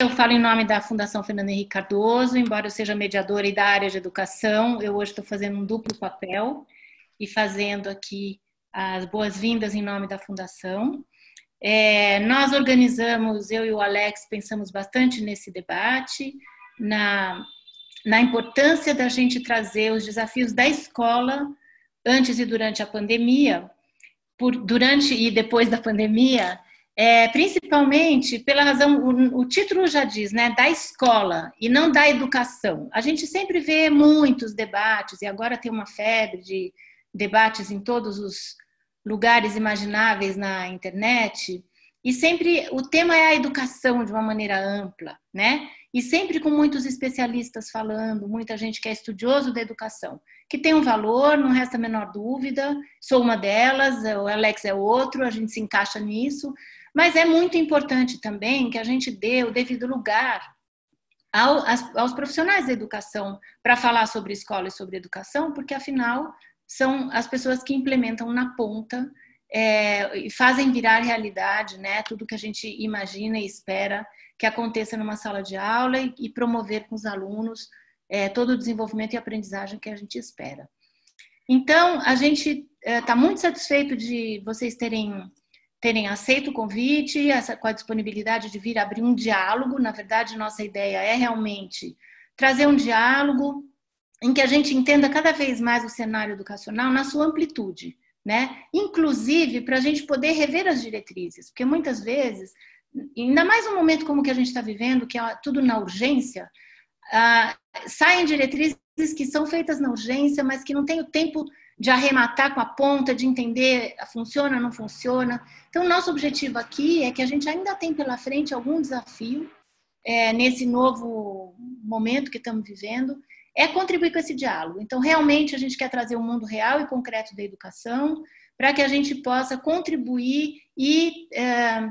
eu falo em nome da Fundação Fernando Henrique Cardoso, embora eu seja mediadora e da área de educação, eu hoje estou fazendo um duplo papel e fazendo aqui as boas-vindas em nome da Fundação. É, nós organizamos, eu e o Alex pensamos bastante nesse debate, na, na importância da gente trazer os desafios da escola antes e durante a pandemia, por, durante e depois da pandemia, é, principalmente pela razão, o, o, título já diz, né, da escola e não da educação. A gente sempre vê muitos debates, e agora tem uma febre de debates em todos os lugares imagináveis na internet, e sempre o tema é a educação de uma maneira ampla, né? E sempre com muitos especialistas falando, muita gente que é estudioso da educação, que tem um valor, não resta a menor dúvida. Sou uma delas, o Alex é outro, a gente se encaixa nisso, mas é muito importante também que a gente dê o devido lugar aos profissionais da educação para falar sobre escola e sobre educação, porque afinal são as pessoas que implementam na ponta é, e fazem virar realidade, né? Tudo que a gente imagina e espera que aconteça numa sala de aula e, e promover com os alunos é, todo o desenvolvimento e aprendizagem que a gente espera. Então, a gente está é, muito satisfeito de vocês terem terem aceito o convite, essa, com a disponibilidade de vir abrir um diálogo. Na verdade, nossa ideia é realmente trazer um diálogo em que a gente entenda cada vez mais o cenário educacional na sua amplitude, né? Inclusive para a gente poder rever as diretrizes, porque muitas vezes, ainda mais um momento como que a gente está vivendo, que é tudo na urgência, ah, saem diretrizes que são feitas na urgência, mas que não tem o tempo de arrematar com a ponta, de entender funciona, não funciona. Então, nosso objetivo aqui é que a gente ainda tem pela frente algum desafio é, nesse novo momento que estamos vivendo é contribuir com esse diálogo. Então, realmente, a gente quer trazer o um mundo real e concreto da educação para que a gente possa contribuir e é,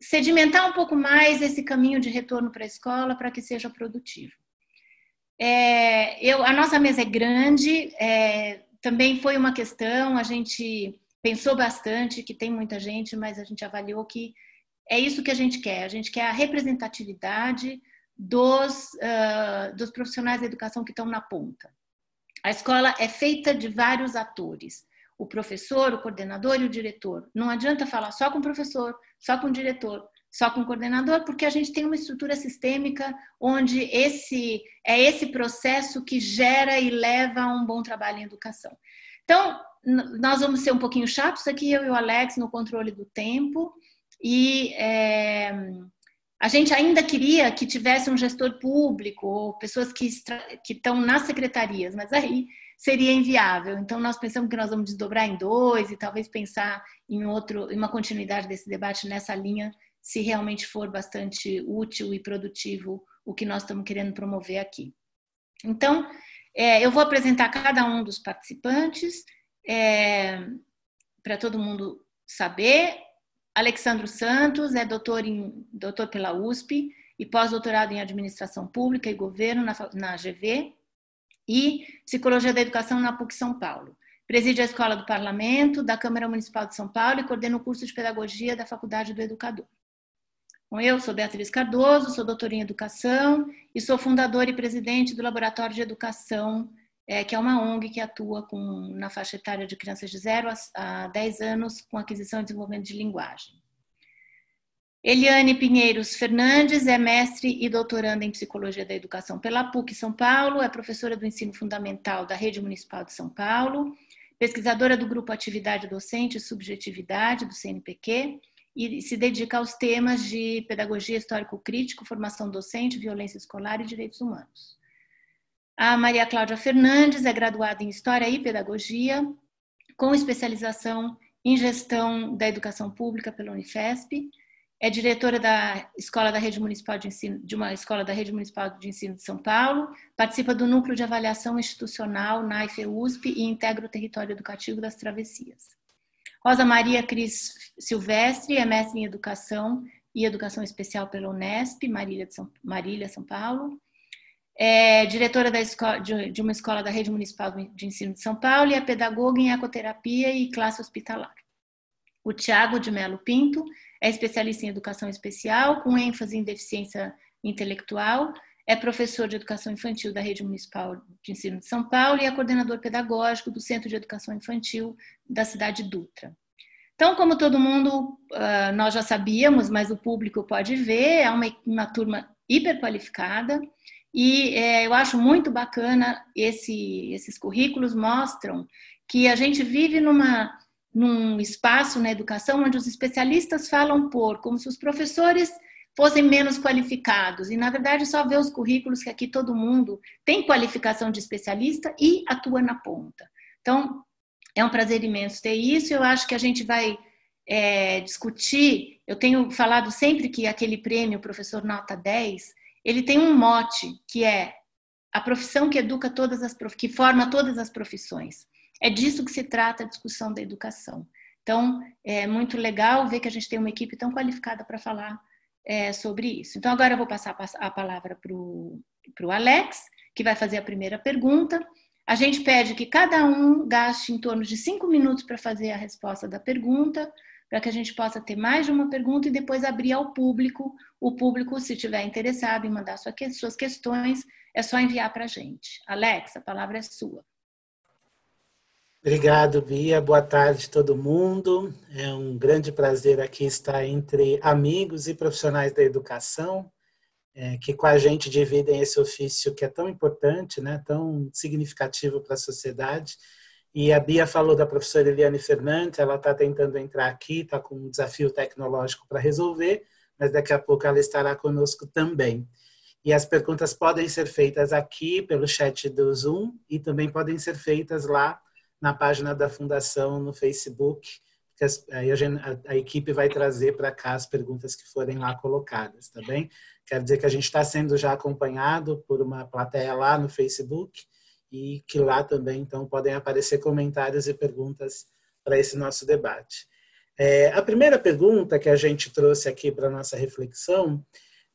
sedimentar um pouco mais esse caminho de retorno para a escola para que seja produtivo. É, eu, a nossa mesa é grande, é, também foi uma questão, a gente pensou bastante, que tem muita gente, mas a gente avaliou que é isso que a gente quer, a gente quer a representatividade, dos, uh, dos profissionais da educação que estão na ponta. A escola é feita de vários atores. O professor, o coordenador e o diretor. Não adianta falar só com o professor, só com o diretor, só com o coordenador, porque a gente tem uma estrutura sistêmica onde esse é esse processo que gera e leva a um bom trabalho em educação. Então, nós vamos ser um pouquinho chatos aqui, eu e o Alex, no controle do tempo, e é, a gente ainda queria que tivesse um gestor público ou pessoas que, que estão nas secretarias, mas aí seria inviável. Então, nós pensamos que nós vamos desdobrar em dois e talvez pensar em outro, em uma continuidade desse debate nessa linha, se realmente for bastante útil e produtivo o que nós estamos querendo promover aqui. Então, é, eu vou apresentar cada um dos participantes é, para todo mundo saber. Alexandro Santos é doutor, em, doutor pela USP e pós-doutorado em Administração Pública e Governo na, na GV e Psicologia da Educação na PUC São Paulo. Preside a Escola do Parlamento, da Câmara Municipal de São Paulo e coordena o curso de Pedagogia da Faculdade do Educador. Bom, eu sou Beatriz Cardoso, sou doutora em Educação e sou fundadora e presidente do Laboratório de Educação é, que é uma ONG que atua com, na faixa etária de crianças de 0 a, a 10 anos com aquisição e desenvolvimento de linguagem. Eliane Pinheiros Fernandes é mestre e doutoranda em Psicologia da Educação pela PUC São Paulo, é professora do ensino fundamental da Rede Municipal de São Paulo, pesquisadora do Grupo Atividade Docente e Subjetividade do CNPq e se dedica aos temas de pedagogia histórico-crítico, formação docente, violência escolar e direitos humanos. A Maria Cláudia Fernandes é graduada em História e Pedagogia, com especialização em Gestão da Educação Pública pela Unifesp. É diretora da Escola da Rede Municipal de Ensino, de uma escola da Rede Municipal de Ensino de São Paulo, participa do Núcleo de Avaliação Institucional na IFEUSP e integra o território educativo das Travessias. Rosa Maria Cris Silvestre é mestre em Educação e Educação Especial pela Unesp, Marília, São, Marília São Paulo é diretora escola, de, uma escola da Rede Municipal de Ensino de São Paulo e é pedagoga em ecoterapia e classe hospitalar. O Tiago de Melo Pinto é especialista em educação especial, com ênfase em deficiência intelectual, é professor de educação infantil da Rede Municipal de Ensino de São Paulo e é coordenador pedagógico do Centro de Educação Infantil da cidade de Dutra. Então, como todo mundo, ah, nós já sabíamos, mas o público pode ver, é uma, uma turma hiper qualificada e é, eu acho muito bacana esse, esses currículos mostram que a gente vive numa, num espaço na educação onde os especialistas falam por, como se os professores fossem menos qualificados. E, na verdade, só ver os currículos que aqui todo mundo tem qualificação de especialista e atua na ponta. Então, é um prazer imenso ter isso. Eu acho que a gente vai é, discutir. Eu tenho falado sempre que aquele prêmio, professor Nota 10, ele tem um mote que é a profissão que educa todas as que forma todas as profissões. É disso que se trata a discussão da educação. Então, é muito legal ver que a gente tem uma equipe tão qualificada para falar é, sobre isso. Então, agora eu vou passar a palavra para o Alex, que vai fazer a primeira pergunta. A gente pede que cada um gaste em torno de cinco minutos para fazer a resposta da pergunta, para que a gente possa ter mais de uma pergunta e depois abrir ao público. O público, se estiver interessado em mandar suas questões, é só enviar para a gente. Alex, a palavra é sua. Obrigado, Bia. Boa tarde, todo mundo. É um grande prazer aqui estar entre amigos e profissionais da educação, é, que com a gente dividem esse ofício que é tão importante, né, tão significativo para a sociedade. E a Bia falou da professora Eliane Fernandes, ela está tentando entrar aqui, está com um desafio tecnológico para resolver, mas daqui a pouco ela estará conosco também. E as perguntas podem ser feitas aqui pelo chat do Zoom e também podem ser feitas lá na página da Fundação no Facebook, que aí a, gente, a, a equipe vai trazer para cá as perguntas que forem lá colocadas, tá bem? Quero dizer que a gente está sendo já acompanhado por uma plateia lá no Facebook e que lá também, então, podem aparecer comentários e perguntas para esse nosso debate. É, a primeira pergunta que a gente trouxe aqui para nossa reflexão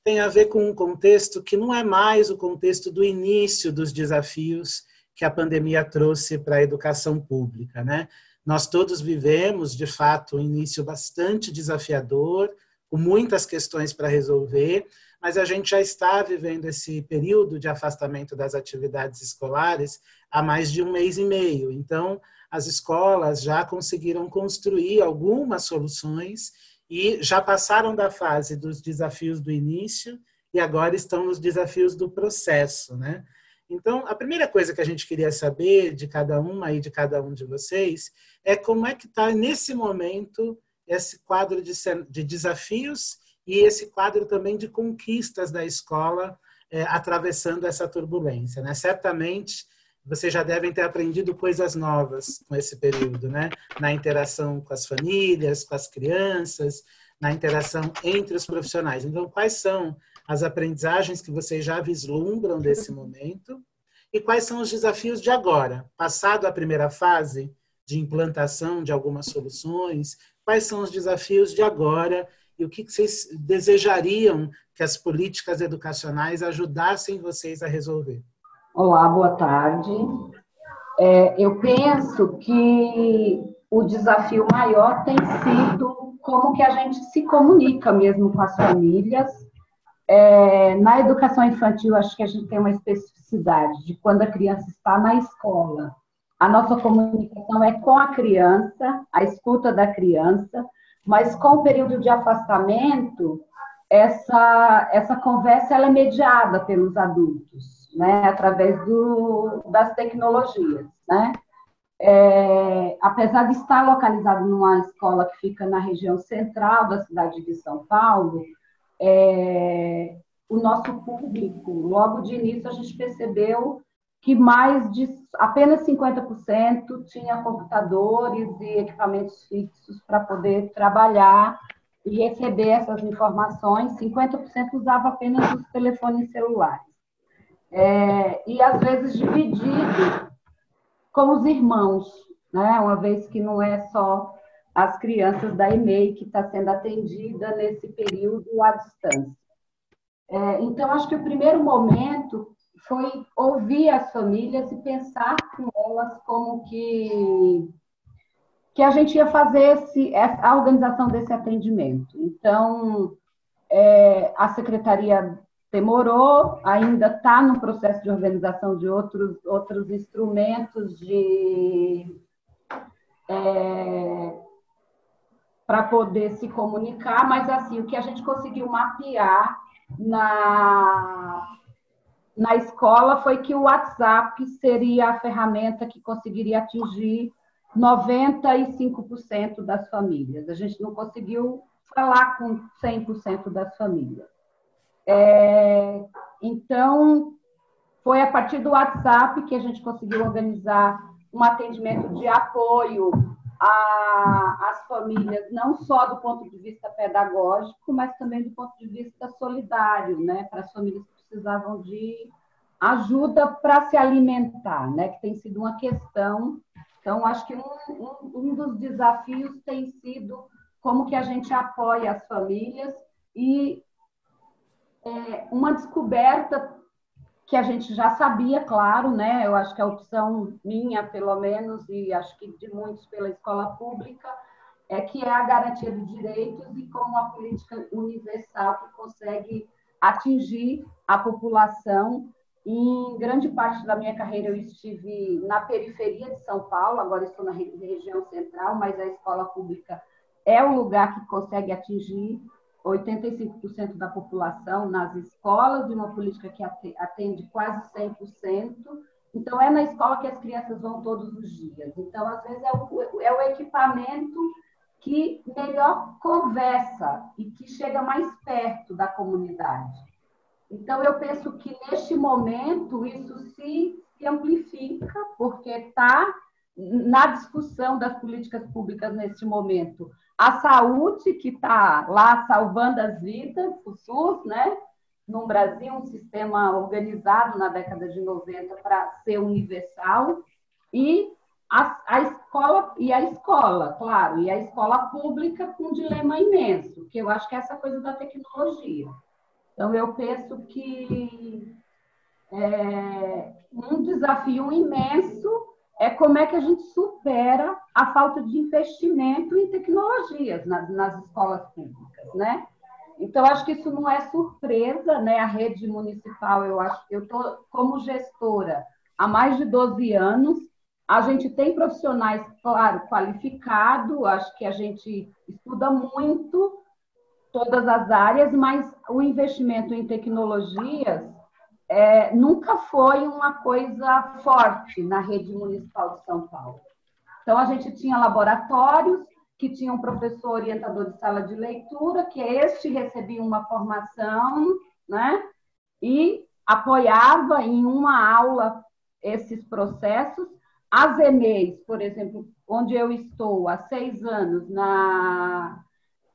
tem a ver com um contexto que não é mais o contexto do início dos desafios que a pandemia trouxe para a educação pública, né? Nós todos vivemos, de fato, um início bastante desafiador, com muitas questões para resolver, mas a gente já está vivendo esse período de afastamento das atividades escolares há mais de um mês e meio. Então, as escolas já conseguiram construir algumas soluções e já passaram da fase dos desafios do início e agora estão nos desafios do processo, né? Então, a primeira coisa que a gente queria saber de cada uma e de cada um de vocês é como é que está nesse momento esse quadro de, de, desafios e esse quadro também de conquistas da escola é, atravessando essa turbulência. Né? Certamente vocês já devem ter aprendido coisas novas com esse período, né? Na interação com as famílias, com as crianças, na interação entre os profissionais. Então, quais são as aprendizagens que vocês já vislumbram desse momento e quais são os desafios de agora, passado a primeira fase de implantação de algumas soluções, quais são os desafios de agora e o que vocês desejariam que as políticas educacionais ajudassem vocês a resolver. Olá, boa tarde. É, eu penso que o desafio maior tem sido como que a gente se comunica mesmo com as famílias é, na educação infantil, acho que a gente tem uma especificidade de quando a criança está na escola. A nossa comunicação é com a criança, a escuta da criança, mas com o período de afastamento, essa, essa conversa ela é mediada pelos adultos, né, através do, das tecnologias, né? É, apesar de estar localizado numa escola que fica na região central da cidade de São Paulo, é, o nosso público, logo de início, a gente percebeu que mais de apenas 50% tinha computadores e equipamentos fixos para poder trabalhar e receber essas informações, 50% usava apenas os telefones celulares. É, e às vezes dividido com os irmãos, né? uma vez que não é só as crianças da EMEI que está sendo atendida nesse período à distância. É, então, acho que o primeiro momento foi ouvir as famílias e pensar com elas como que, que a gente ia fazer esse, a organização desse atendimento. Então, é, a secretaria demorou, ainda está no processo de organização de outros, outros instrumentos de é, para poder se comunicar, mas assim, o que a gente conseguiu mapear na, na escola foi que o WhatsApp seria a ferramenta que conseguiria atingir 95% das famílias. A gente não conseguiu falar com 100% das famílias. É, então, foi a partir do WhatsApp que a gente conseguiu organizar um atendimento de apoio às famílias, não só do ponto de vista pedagógico, mas também do ponto de vista solidário, né, para as famílias que precisavam de ajuda para se alimentar, né, que tem sido uma questão. Então, acho que um, um, um dos desafios tem sido como que a gente apoia as famílias e é, uma descoberta que a gente já sabia, claro, né? Eu acho que a opção minha, pelo menos, e acho que de muitos pela escola pública, é que é a garantia de direitos e como uma política universal que consegue atingir a população. Em grande parte da minha carreira eu estive na periferia de São Paulo, agora estou na região central, mas a escola pública é o lugar que consegue atingir 85% da população nas escolas, de uma política que atende quase 100%. Então, é na escola que as crianças vão todos os dias. Então, às vezes, é o, é o equipamento que melhor conversa e que chega mais perto da comunidade. Então, eu penso que neste momento isso se, se amplifica, porque está na discussão das políticas públicas neste momento a saúde, que está lá salvando as vidas, o SUS, né? No Brasil, um sistema organizado na década de 90 para ser universal, e a, a, escola, e a escola, claro, e a escola pública com um dilema imenso, que eu acho que é essa coisa da tecnologia. Então, eu penso que é um desafio imenso é como é que a gente supera a falta de investimento em tecnologias nas, nas escolas públicas, né? Então, acho que isso não é surpresa, né? A rede municipal, eu acho, eu estou como gestora há mais de 12 anos, a gente tem profissionais, claro, qualificados, acho que a gente estuda muito todas as áreas, mas o investimento em tecnologias é, nunca foi uma coisa forte na rede municipal de São Paulo. Então, a gente tinha laboratórios que tinham um professor orientador de sala de leitura, que este recebia uma formação, né? E apoiava em uma aula esses processos. As EMEIs, por exemplo, onde eu estou há seis anos, na,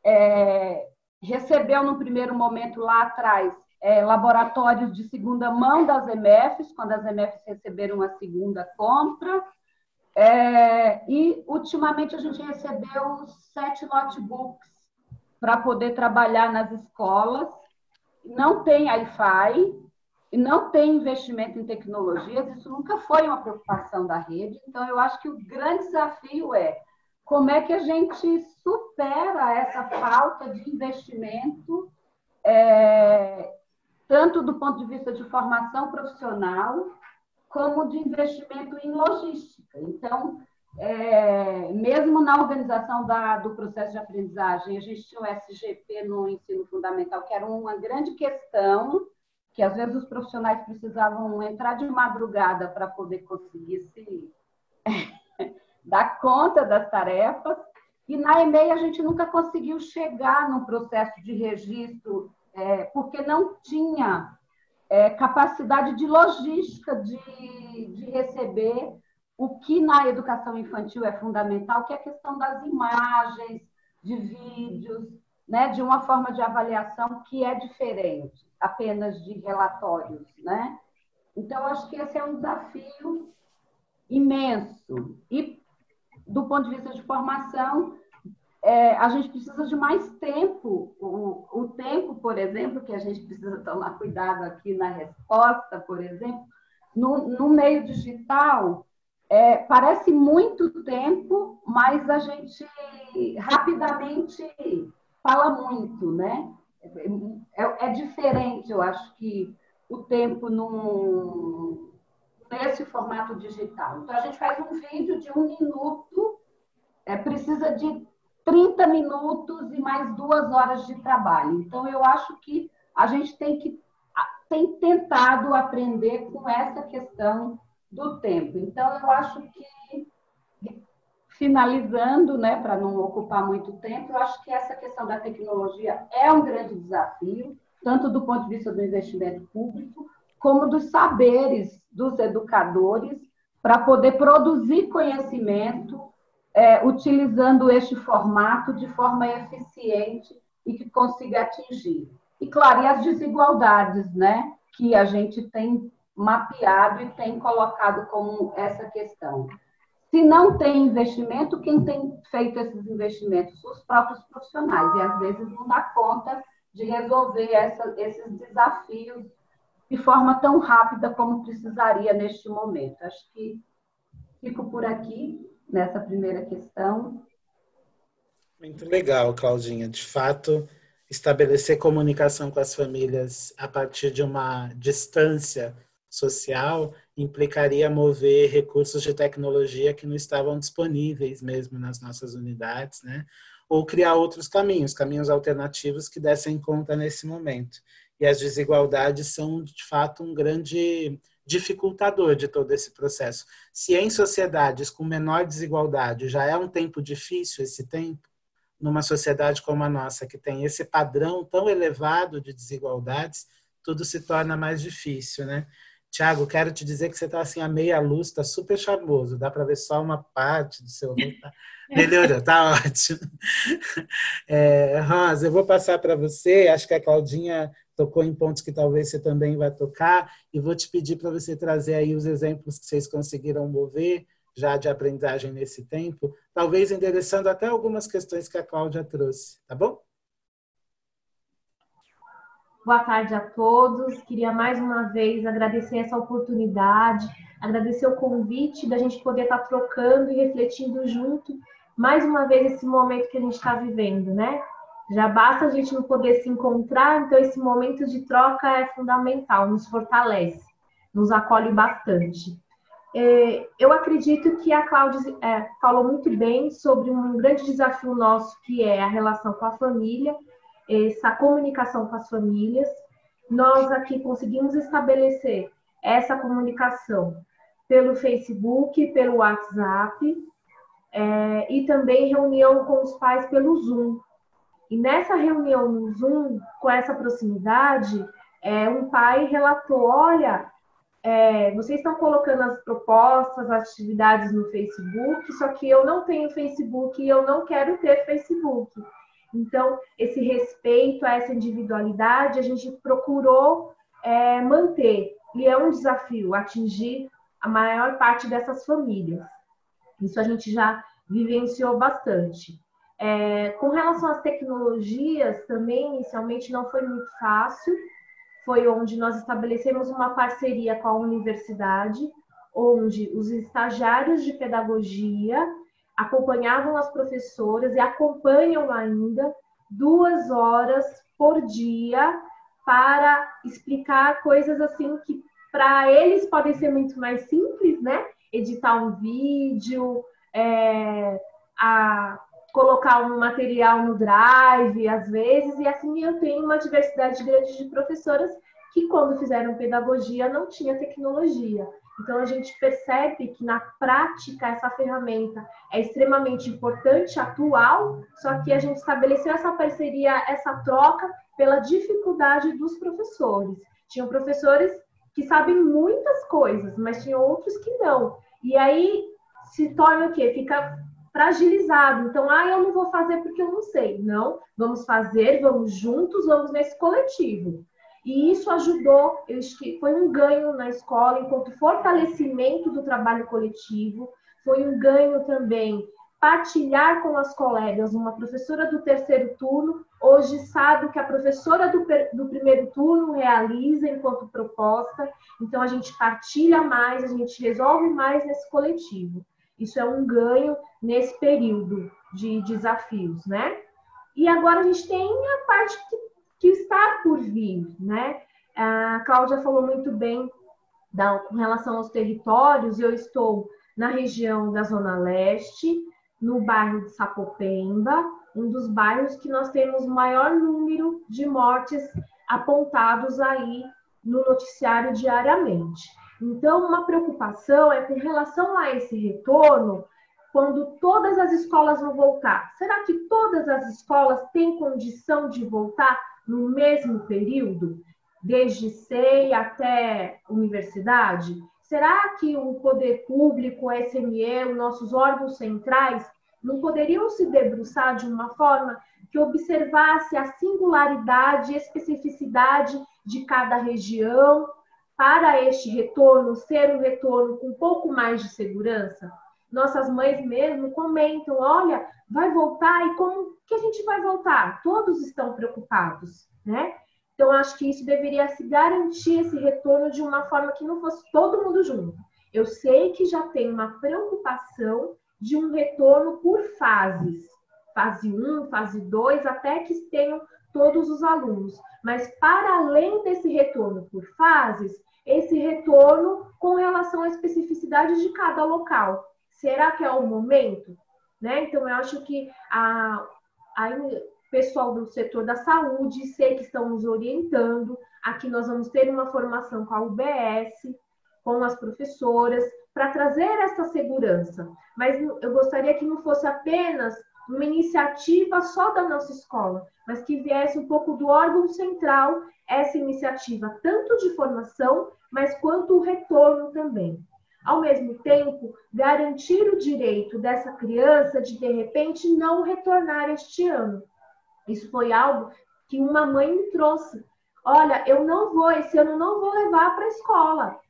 é, recebeu no primeiro momento lá atrás é, laboratórios de segunda mão das MFs, quando as MFs receberam a segunda compra. É, e, ultimamente, a gente recebeu sete notebooks para poder trabalhar nas escolas. Não tem Wi-Fi, não tem investimento em tecnologias, isso nunca foi uma preocupação da rede. Então, eu acho que o grande desafio é como é que a gente supera essa falta de investimento é, tanto do ponto de vista de formação profissional, como de investimento em logística. Então, é, mesmo na organização da, do processo de aprendizagem, a gente tinha o SGP no ensino fundamental, que era uma grande questão, que às vezes os profissionais precisavam entrar de madrugada para poder conseguir se dar conta das tarefas, e na EMEI a gente nunca conseguiu chegar no processo de registro é, porque não tinha é, capacidade de logística de, de receber o que na educação infantil é fundamental, que é a questão das imagens, de vídeos, né, de uma forma de avaliação que é diferente apenas de relatórios, né? Então acho que esse é um desafio imenso e do ponto de vista de formação é, a gente precisa de mais tempo. O, o, tempo, por exemplo, que a gente precisa tomar cuidado aqui na resposta, por exemplo, no, no meio digital, é, parece muito tempo, mas a gente rapidamente fala muito, né? É, é diferente, eu acho que o tempo num, nesse formato digital. Então, a gente faz um vídeo de um minuto, é, precisa de 30 minutos e mais duas horas de trabalho. Então, eu acho que a gente tem que tem tentado aprender com essa questão do tempo. Então, eu acho que, finalizando, né, para não ocupar muito tempo, eu acho que essa questão da tecnologia é um grande desafio, tanto do ponto de vista do investimento público, como dos saberes dos educadores para poder produzir conhecimento é, utilizando este formato de forma eficiente e que consiga atingir. E, claro, e as desigualdades né, que a gente tem mapeado e tem colocado como essa questão. Se não tem investimento, quem tem feito esses investimentos? Os próprios profissionais, e às vezes não dá conta de resolver essa, esses desafios de forma tão rápida como precisaria neste momento. Acho que fico por aqui nessa primeira questão. Muito legal, Claudinha. De fato, estabelecer comunicação com as famílias a partir de uma distância social implicaria mover recursos de tecnologia que não estavam disponíveis mesmo nas nossas unidades, né? Ou criar outros caminhos, caminhos alternativos que dessem conta nesse momento e as desigualdades são, de fato, um grande dificultador de todo esse processo. Se em sociedades com menor desigualdade já é um tempo difícil esse tempo, numa sociedade como a nossa, que tem esse padrão tão elevado de desigualdades, tudo se torna mais difícil, né? Tiago, quero te dizer que você está assim a meia luz, está super charmoso, dá para ver só uma parte do seu rosto. Tá? Melhorou, tá ótimo. É, Rosa, eu vou passar para você, acho que a Claudinha tocou em pontos que talvez você também vai tocar, e vou te pedir para você trazer aí os exemplos que vocês conseguiram mover já de aprendizagem nesse tempo, talvez endereçando até algumas questões que a Cláudia trouxe, tá bom? Boa tarde a todos. Queria mais uma vez agradecer essa oportunidade, agradecer o convite da gente poder estar trocando e refletindo junto mais uma vez esse momento que a gente está vivendo, né? Já basta a gente não poder se encontrar, então esse momento de troca é fundamental, nos fortalece, nos acolhe bastante. É, eu acredito que a Cláudia é, falou muito bem sobre um grande desafio nosso, que é a relação com a família, essa comunicação com as famílias. Nós aqui conseguimos estabelecer essa comunicação pelo Facebook, pelo WhatsApp, é, e também reunião com os pais pelo Zoom. E nessa reunião no Zoom, com essa proximidade, é, um pai relatou: olha, é, vocês estão colocando as propostas, as atividades no Facebook, só que eu não tenho Facebook e eu não quero ter Facebook. Então, esse respeito a essa individualidade, a gente procurou é, manter. E é um desafio atingir a maior parte dessas famílias. Isso a gente já vivenciou bastante. É, com relação às tecnologias, também inicialmente não foi muito fácil. Foi onde nós estabelecemos uma parceria com a universidade, onde os estagiários de pedagogia acompanhavam as professoras e acompanham ainda duas horas por dia para explicar coisas assim que para eles podem ser muito mais simples, né? Editar um vídeo, é, a colocar um material no drive, às vezes, e assim eu tenho uma diversidade grande de professoras que, quando fizeram pedagogia, não tinha tecnologia. Então, a gente percebe que, na prática, essa ferramenta é extremamente importante, atual, só que a gente estabeleceu essa parceria, essa troca, pela dificuldade dos professores. Tinham professores que sabem muitas coisas, mas tinham outros que não. E aí se torna o quê? Fica fragilizado. Então, ah, eu não vou fazer porque eu não sei. Não, vamos fazer, vamos juntos, vamos nesse coletivo. E isso ajudou, eu acho que foi um ganho na escola, enquanto fortalecimento do trabalho coletivo, foi um ganho também partilhar com as colegas, uma professora do terceiro turno, hoje sabe que a professora do, do primeiro turno realiza enquanto proposta, então a gente partilha mais, a gente resolve mais nesse coletivo. Isso é um ganho nesse período de desafios, né? E agora a gente tem a parte que, que está por vir, né? A Cláudia falou muito bem da, com relação aos territórios, eu estou na região da Zona Leste, no bairro de Sapopemba, um dos bairros que nós temos maior número de mortes apontados aí no noticiário diariamente. Então, uma preocupação é com relação a esse retorno, quando todas as escolas vão voltar. Será que todas as escolas têm condição de voltar no mesmo período, desde SEI até universidade? Será que o poder público, o SME, os nossos órgãos centrais, não poderiam se debruçar de uma forma que observasse a singularidade e especificidade de cada região para este retorno ser um retorno com um pouco mais de segurança? Nossas mães mesmo comentam, olha, vai voltar e como que a gente vai voltar? Todos estão preocupados, né? Então, acho que isso deveria se garantir esse retorno de uma forma que não fosse todo mundo junto. Eu sei que já tem uma preocupação de um retorno por fases, fase 1, fase 2, até que tenham todos os alunos. Mas, para além desse retorno por fases, esse retorno com relação à especificidade de cada local. Será que é o momento? Né? Então, eu acho que a, a pessoal do setor da saúde, sei que estão nos orientando. Aqui nós vamos ter uma formação com a UBS, com as professoras, para trazer essa segurança. Mas eu gostaria que não fosse apenas uma iniciativa só da nossa escola, mas que viesse um pouco do órgão central essa iniciativa, tanto de formação, mas quanto o retorno também. Ao mesmo tempo, garantir o direito dessa criança de, de repente, não retornar este ano, isso foi algo que uma mãe me trouxe. Olha, eu não vou, esse ano não vou levar para a escola.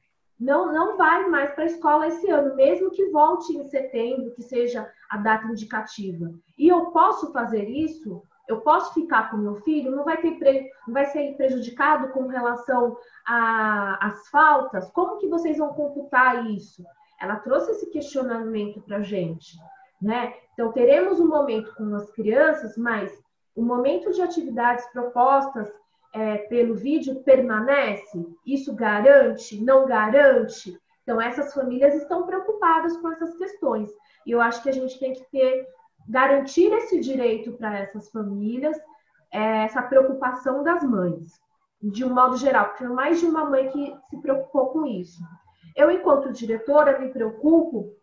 Não, não vai mais para a escola esse ano, mesmo que volte em setembro, que seja a data indicativa. E eu posso fazer isso? Eu posso ficar com meu filho? Não vai ter pre... não vai ser prejudicado com relação às faltas? Como que vocês vão computar isso? Ela trouxe esse questionamento para a gente, né? Então teremos um momento com as crianças, mas o momento de atividades propostas é, pelo vídeo permanece? Isso garante? Não garante? Então, essas famílias estão preocupadas com essas questões. E eu acho que a gente tem que ter, garantir esse direito para essas famílias, é, essa preocupação das mães, de um modo geral, porque mais de uma mãe que se preocupou com isso. Eu, enquanto diretora, me preocupo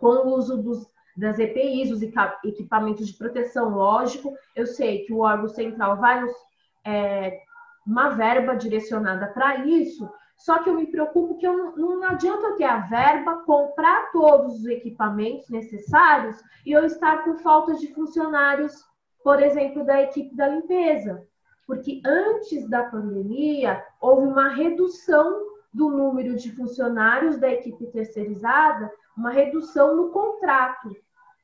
com o uso dos das EPIs, os equipamentos de proteção, lógico. Eu sei que o órgão central vai nos é, uma verba direcionada para isso, só que eu me preocupo que eu não, não adianta eu ter a verba, comprar todos os equipamentos necessários e eu estar com falta de funcionários, por exemplo, da equipe da limpeza. Porque antes da pandemia, houve uma redução do número de funcionários da equipe terceirizada, uma redução no contrato.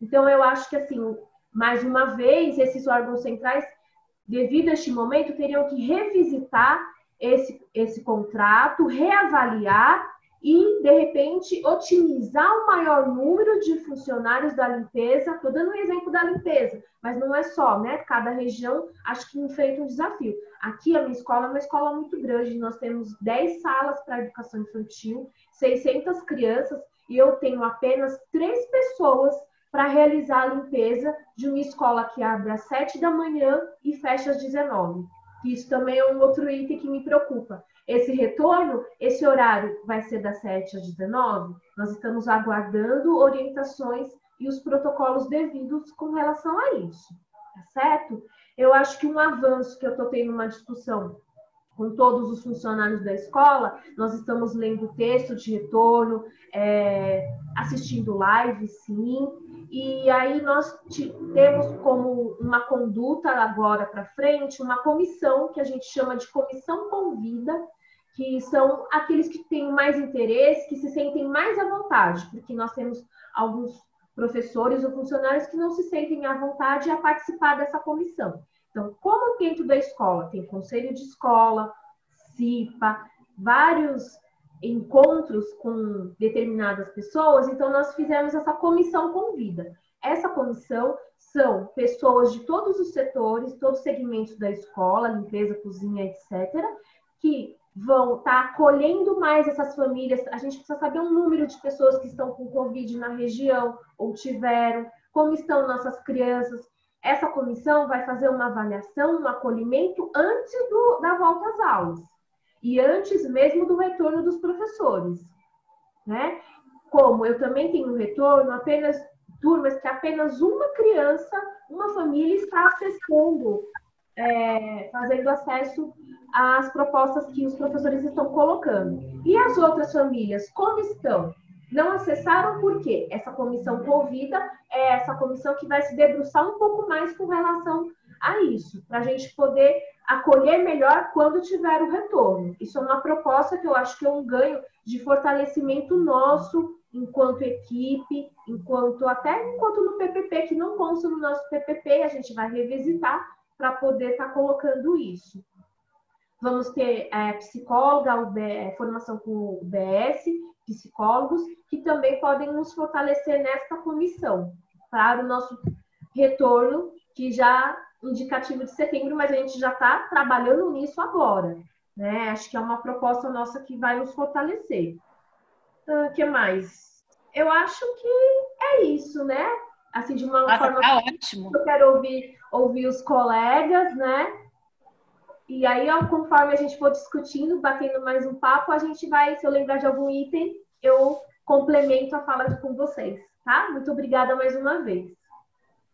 Então, eu acho que, assim, mais uma vez, esses órgãos centrais, devido a este momento, teriam que revisitar esse, esse contrato, reavaliar e, de repente, otimizar o maior número de funcionários da limpeza. Estou dando um exemplo da limpeza, mas não é só, né? Cada região acho que enfrenta um desafio. Aqui, a minha escola é uma escola muito grande, nós temos 10 salas para educação infantil, 600 crianças, e eu tenho apenas três pessoas para realizar a limpeza de uma escola que abre às 7 da manhã e fecha às 19. Isso também é um outro item que me preocupa. Esse retorno, esse horário vai ser das 7 às 19? Nós estamos aguardando orientações e os protocolos devidos com relação a isso, tá certo? Eu acho que um avanço que eu estou tendo uma discussão com todos os funcionários da escola, nós estamos lendo texto de retorno, é, assistindo live, sim, e aí nós temos como uma conduta agora para frente uma comissão que a gente chama de comissão convida, que são aqueles que têm mais interesse, que se sentem mais à vontade, porque nós temos alguns professores ou funcionários que não se sentem à vontade a participar dessa comissão. Então, como dentro da escola tem conselho de escola, CIPA, vários encontros com determinadas pessoas, então nós fizemos essa comissão convida. Essa comissão são pessoas de todos os setores, todos os segmentos da escola, limpeza, cozinha, etc., que vão estar tá acolhendo mais essas famílias. A gente precisa saber o número de pessoas que estão com Covid na região ou tiveram, como estão nossas crianças. Essa comissão vai fazer uma avaliação, um acolhimento antes do, da volta às aulas e antes mesmo do retorno dos professores, né? Como eu também tenho retorno apenas turmas que apenas uma criança, uma família está acessando, é, fazendo acesso às propostas que os professores estão colocando. E as outras famílias, como estão? Não acessaram por quê? Essa comissão convida é essa comissão que vai se debruçar um pouco mais com relação a isso, para a gente poder acolher melhor quando tiver o retorno. Isso é uma proposta que eu acho que é um ganho de fortalecimento nosso enquanto equipe, enquanto até enquanto no PPP, que não consta no nosso PPP, a gente vai revisitar para poder estar tá colocando isso. Vamos ter é, psicóloga, UB, formação com UBS, psicólogos, que também podem nos fortalecer nesta comissão, para o nosso retorno, que já indicativo de setembro, mas a gente já está trabalhando nisso agora. Né? Acho que é uma proposta nossa que vai nos fortalecer. O uh, ah, que mais? Eu acho que é isso, né? Assim, de uma Nossa, forma. Tá ótimo. Eu quero ouvir, ouvir os colegas, né? E aí, conforme a gente for discutindo, batendo mais um papo, a gente vai, se eu lembrar de algum item, eu complemento a fala com vocês, tá? Muito obrigada mais uma vez.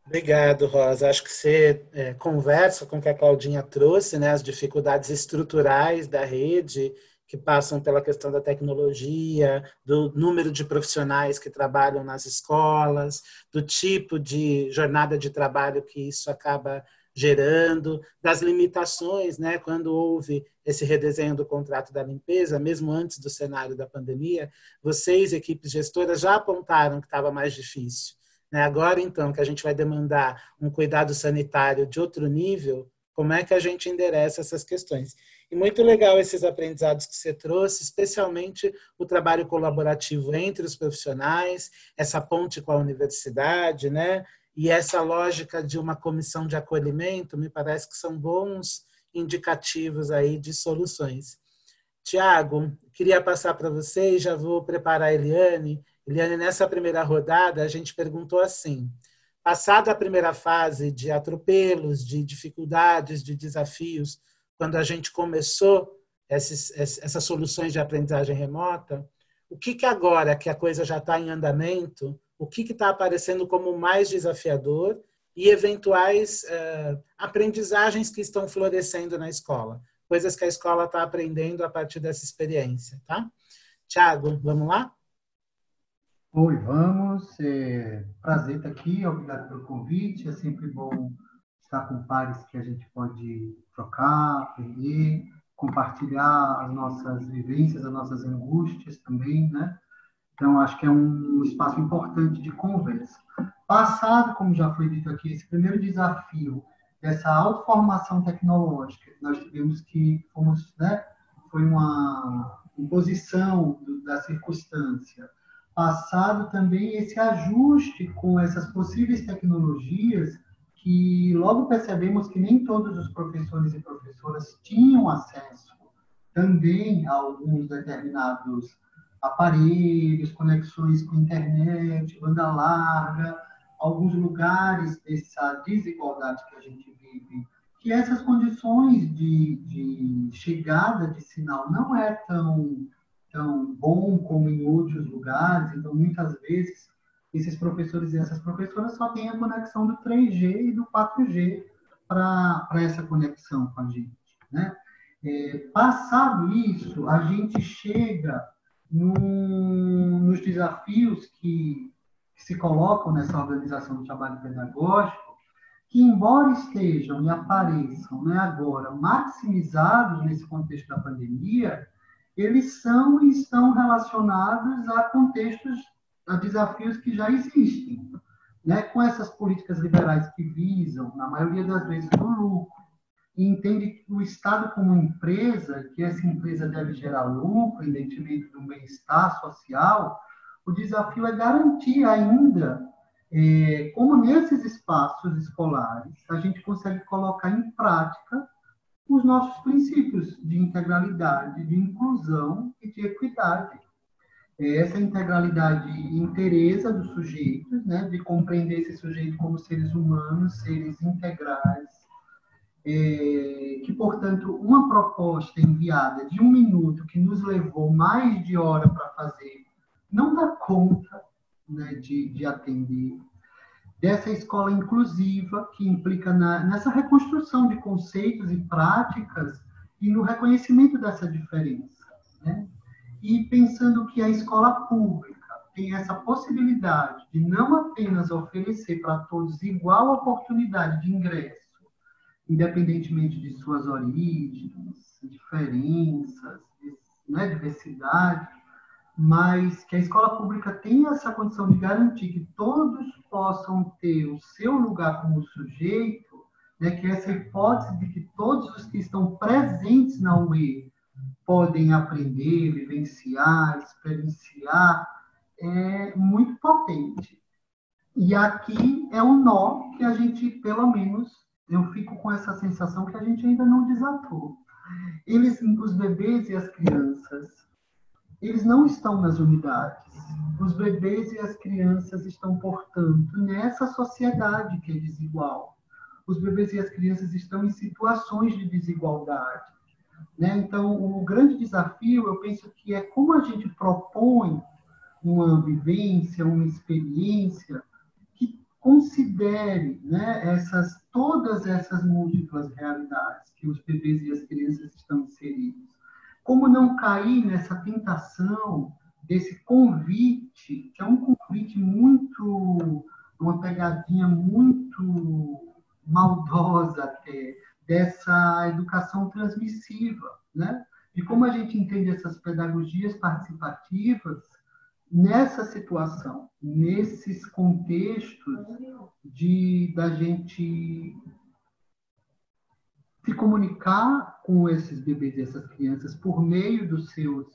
Obrigado, Rosa. Acho que você é, conversa com o que a Claudinha trouxe, né, as dificuldades estruturais da rede, que passam pela questão da tecnologia, do número de profissionais que trabalham nas escolas, do tipo de jornada de trabalho que isso acaba gerando, das limitações, né? Quando houve esse redesenho do contrato da limpeza, mesmo antes do cenário da pandemia, vocês, equipes gestoras, já apontaram que estava mais difícil. Né? Agora, então, que a gente vai demandar um cuidado sanitário de outro nível, como é que a gente endereça essas questões? E muito legal esses aprendizados que você trouxe, especialmente o trabalho colaborativo entre os profissionais, essa ponte com a universidade, né? E essa lógica de uma comissão de acolhimento, me parece que são bons indicativos aí de soluções. Tiago, queria passar para você e já vou preparar a Eliane Eliane, nessa primeira rodada, a gente perguntou assim: passada a primeira fase de atropelos, de dificuldades, de desafios, quando a gente começou essas, essas soluções de aprendizagem remota, o que, que agora que a coisa já está em andamento, o que está aparecendo como mais desafiador e eventuais uh, aprendizagens que estão florescendo na escola, coisas que a escola está aprendendo a partir dessa experiência, tá? Tiago, vamos lá? Oi, vamos. É, prazer estar aqui, obrigado pelo convite. É sempre bom estar com pares que a gente pode trocar, aprender, compartilhar as nossas vivências, as nossas angústias também, né? Então, acho que é um espaço importante de conversa. Passado, como já foi dito aqui, esse primeiro desafio dessa autoformação tecnológica, nós tivemos que, fomos, né, foi uma imposição da circunstância, passado também esse ajuste com essas possíveis tecnologias que logo percebemos que nem todos os professores e professoras tinham acesso também a alguns determinados aparelhos, conexões com internet, banda larga, alguns lugares dessa desigualdade que a gente vive, que essas condições de, de chegada de sinal não é tão tão bom como em outros lugares. Então, muitas vezes, esses professores e essas professoras só têm a conexão do 3G e do 4G para essa conexão com a gente. Né? É, passado isso, a gente chega num, nos desafios que, que se colocam nessa organização do trabalho pedagógico, que embora estejam e apareçam né, agora maximizados nesse contexto da pandemia, eles são e estão relacionados a contextos, a desafios que já existem. né, com essas políticas liberais que visam, na maioria das vezes, o lucro, e entende que o Estado como empresa, que essa empresa deve gerar lucro, em detrimento do bem-estar social, o desafio é garantir ainda é, como nesses espaços escolares a gente consegue colocar em prática os nossos princípios de integralidade, de inclusão e de equidade. É essa integralidade interesa dos sujeitos, né, de compreender esse sujeito como seres humanos, seres integrais, que, portanto, uma proposta enviada de um minuto que nos levou mais de hora para fazer, não dá conta né, de, de atender. Dessa escola inclusiva, que implica na, nessa reconstrução de conceitos e práticas e no reconhecimento dessa diferença. Né? E pensando que a escola pública tem essa possibilidade de não apenas oferecer para todos igual oportunidade de ingresso, independentemente de suas origens, diferenças, né, diversidade, mas que a escola pública tenha essa condição de garantir que todos possam ter o seu lugar como sujeito, né, que essa hipótese de que todos os que estão presentes na UE podem aprender, vivenciar, experienciar, é muito potente. E aqui é um nó que a gente, pelo menos, eu fico com essa sensação que a gente ainda não desatou. Eles, os bebês e as crianças, eles não estão nas unidades. Os bebês e as crianças estão, portanto, nessa sociedade que é desigual. Os bebês e as crianças estão em situações de desigualdade. Né? Então, o grande desafio, eu penso que é como a gente propõe uma vivência, uma experiência considere né, essas, todas essas múltiplas realidades que os bebês e as crianças estão inseridos. Como não cair nessa tentação desse convite, que é um convite muito, uma pegadinha muito maldosa até, dessa educação transmissiva, né? De como a gente entende essas pedagogias participativas nessa situação, nesses contextos de da gente se comunicar com esses bebês e essas crianças por meio dos seus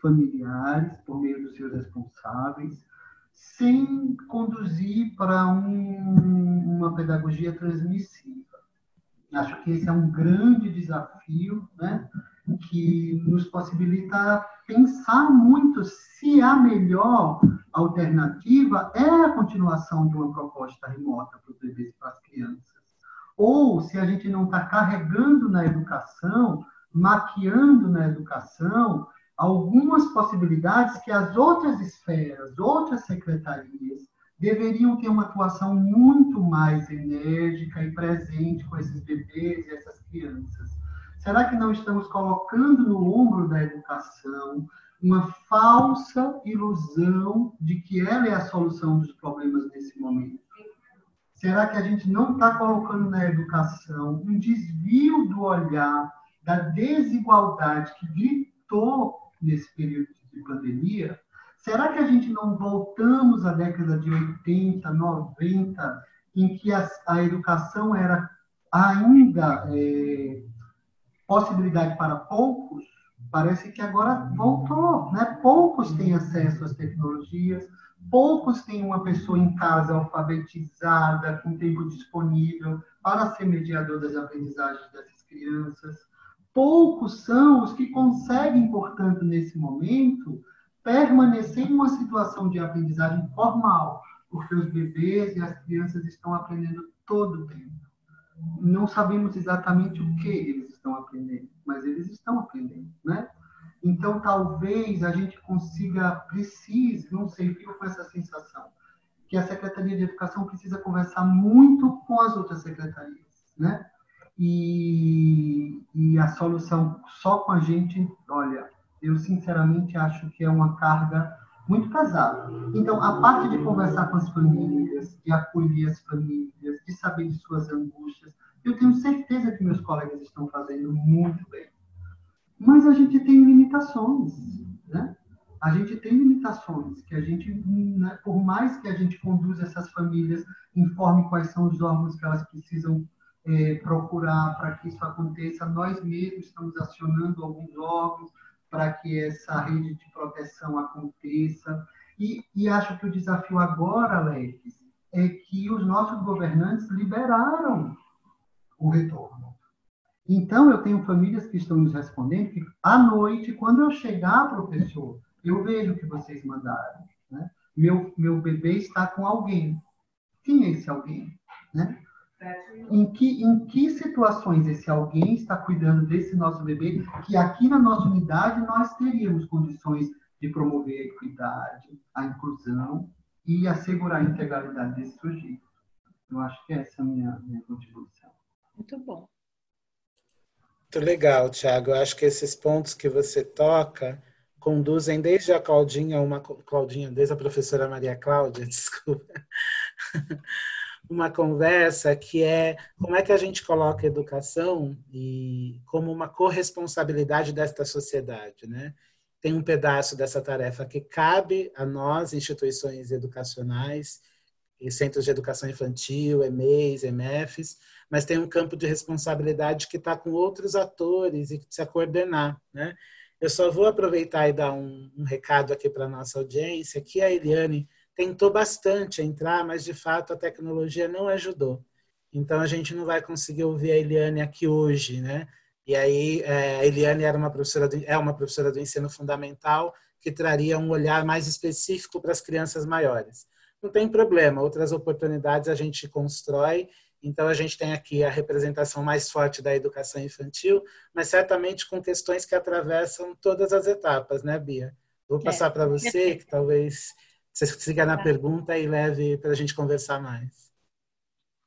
familiares, por meio dos seus responsáveis, sem conduzir para um, uma pedagogia transmissiva. Acho que esse é um grande desafio, né? Que nos possibilita pensar muito se a melhor alternativa é a continuação de uma proposta remota para os bebês e para as crianças. Ou se a gente não está carregando na educação, maquiando na educação, algumas possibilidades que as outras esferas, outras secretarias, deveriam ter uma atuação muito mais enérgica e presente com esses bebês e essas crianças. Será que não estamos colocando no ombro da educação uma falsa ilusão de que ela é a solução dos problemas nesse momento? Será que a gente não está colocando na educação um desvio do olhar da desigualdade que gritou nesse período de pandemia? Será que a gente não voltamos à década de 80, 90, em que a, a educação era ainda é, possibilidade para poucos, parece que agora voltou, né? Poucos têm acesso às tecnologias, poucos têm uma pessoa em casa alfabetizada, com tempo disponível para ser mediador das aprendizagens dessas crianças. Poucos são os que conseguem, portanto, nesse momento, permanecer em uma situação de aprendizagem formal, porque os bebês e as crianças estão aprendendo todo o tempo. Não sabemos exatamente o que eles estão aprendendo, mas eles estão aprendendo, né? Então, talvez a gente consiga, precise, não sei, fico com essa sensação, que a Secretaria de Educação precisa conversar muito com as outras secretarias, né? E, e a solução só com a gente, olha, eu sinceramente acho que é uma carga muito pesada. Então, a parte de conversar com as famílias, de acolher as famílias, de saber de suas angústias, eu tenho certeza que meus colegas estão fazendo muito bem. Mas a gente tem limitações, né? a gente tem limitações, que a gente, né, por mais que a gente conduza essas famílias, informe quais são os órgãos que elas precisam é, procurar para que isso aconteça, nós mesmos estamos acionando alguns órgãos para que essa rede de proteção aconteça. E, e acho que o desafio agora, Alex, é que os nossos governantes liberaram o retorno. Então, eu tenho famílias que estão nos respondendo que, à noite, quando eu chegar, professor, eu vejo o que vocês mandaram. Né? Meu, meu bebê está com alguém. Quem é esse alguém? Né? Em que, em que situações esse alguém está cuidando desse nosso bebê, que aqui na nossa unidade nós teríamos condições de promover a equidade, a inclusão e assegurar a integralidade desse sujeito. Eu acho que essa é a minha, minha contribuição. Muito bom. Muito legal, Tiago. Eu acho que esses pontos que você toca conduzem desde a Claudinha, uma Claudinha, desde a professora Maria Cláudia, desculpa, uma conversa que é como é que a gente coloca a educação e como uma corresponsabilidade desta sociedade, né? Tem um pedaço dessa tarefa que cabe a nós, instituições educacionais, centros de educação infantil, EMEIs, EMEFs, mas tem um campo de responsabilidade que está com outros atores e que precisa coordenar, né? Eu só vou aproveitar e dar um, um recado aqui para a nossa audiência, que a Eliane tentou bastante entrar, mas de fato a tecnologia não ajudou. Então a gente não vai conseguir ouvir a Eliane aqui hoje, né? E aí é, a Eliane era uma professora do, é uma professora do ensino fundamental que traria um olhar mais específico para as crianças maiores. Não tem problema, outras oportunidades a gente constrói então, a gente tem aqui a representação mais forte da educação infantil, mas certamente com questões que atravessam todas as etapas, né, Bia? Vou é, passar é, para você, que talvez você siga na tá. pergunta e leve para a gente conversar mais.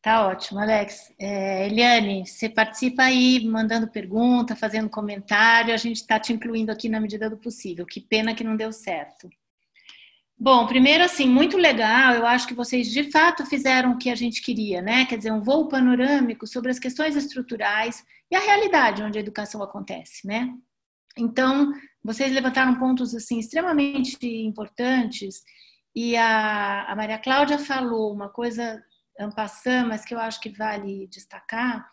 Tá ótimo, Alex. É, Eliane, você participa aí mandando pergunta, fazendo comentário, a gente está te incluindo aqui na medida do possível. Que pena que não deu certo. Bom, primeiro, assim, muito legal. Eu acho que vocês de fato fizeram o que a gente queria, né? Quer dizer, um voo panorâmico sobre as questões estruturais e a realidade onde a educação acontece, né? Então, vocês levantaram pontos assim extremamente importantes e a, a Maria Cláudia falou uma coisa ampassã, mas que eu acho que vale destacar,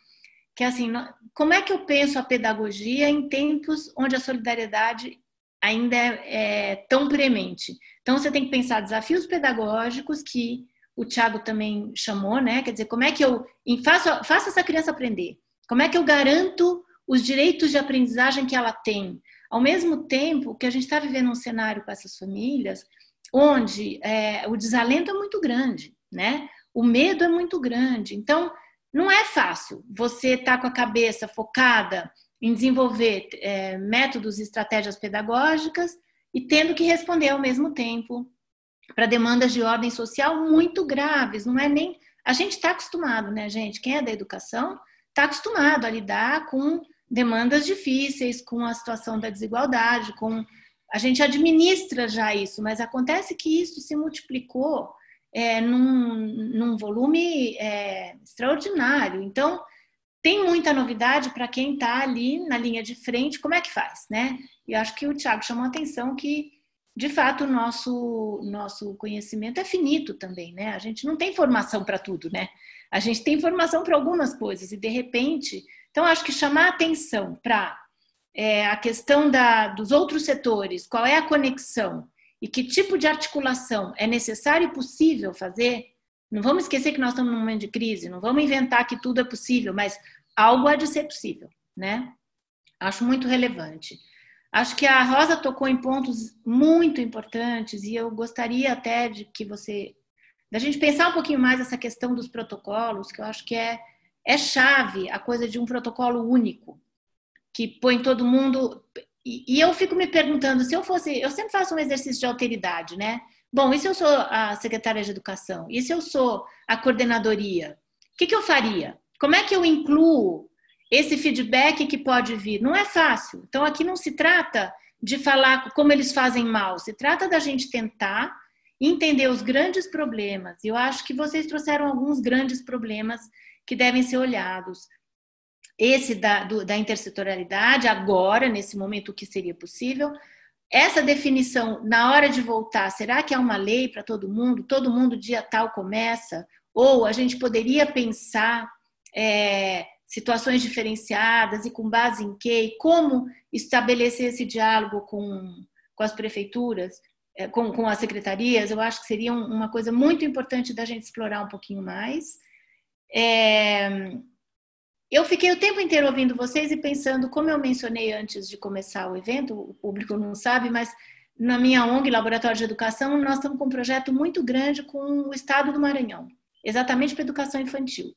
que é assim, como é que eu penso a pedagogia em tempos onde a solidariedade ainda é, é tão premente? Então, você tem que pensar desafios pedagógicos que o Tiago também chamou, né? Quer dizer, como é que eu faço, faço essa criança aprender? Como é que eu garanto os direitos de aprendizagem que ela tem? Ao mesmo tempo que a gente está vivendo um cenário com essas famílias onde é, o desalento é muito grande, né? O medo é muito grande. Então, não é fácil você estar tá com a cabeça focada em desenvolver é, métodos e estratégias pedagógicas e tendo que responder ao mesmo tempo para demandas de ordem social muito graves. Não é nem. A gente está acostumado, né, gente? Quem é da educação está acostumado a lidar com demandas difíceis, com a situação da desigualdade, com. A gente administra já isso, mas acontece que isso se multiplicou é, num, num volume é, extraordinário. Então, tem muita novidade para quem está ali na linha de frente, como é que faz, né? E acho que o Tiago chamou a atenção que, de fato, o nosso, nosso conhecimento é finito também, né? A gente não tem formação para tudo, né? A gente tem formação para algumas coisas e, de repente... Então, acho que chamar atenção para é, a questão da, dos outros setores, qual é a conexão e que tipo de articulação é necessário e possível fazer, não vamos esquecer que nós estamos num momento de crise, não vamos inventar que tudo é possível, mas algo há de ser possível, né? Acho muito relevante. Acho que a Rosa tocou em pontos muito importantes e eu gostaria até de que você, da gente pensar um pouquinho mais essa questão dos protocolos, que eu acho que é é chave a coisa de um protocolo único que põe todo mundo e, e eu fico me perguntando se eu fosse, eu sempre faço um exercício de alteridade, né? Bom, e se eu sou a secretária de educação? E se eu sou a coordenadoria? O que, que eu faria? Como é que eu incluo esse feedback que pode vir? Não é fácil. Então, aqui não se trata de falar como eles fazem mal, se trata da gente tentar entender os grandes problemas. E eu acho que vocês trouxeram alguns grandes problemas que devem ser olhados. Esse da, do, da intersetorialidade, agora, nesse momento, o que seria possível, essa definição, na hora de voltar, será que é uma lei para todo mundo? Todo mundo dia tal começa? Ou a gente poderia pensar é, situações diferenciadas e com base em quê? E como estabelecer esse diálogo com, com as prefeituras, é, com, com as secretarias? Eu acho que seria uma coisa muito importante da gente explorar um pouquinho mais. É, eu fiquei o tempo inteiro ouvindo vocês e pensando, como eu mencionei antes de começar o evento, o público não sabe, mas na minha ONG, Laboratório de Educação, nós estamos com um projeto muito grande com o Estado do Maranhão, exatamente para educação infantil.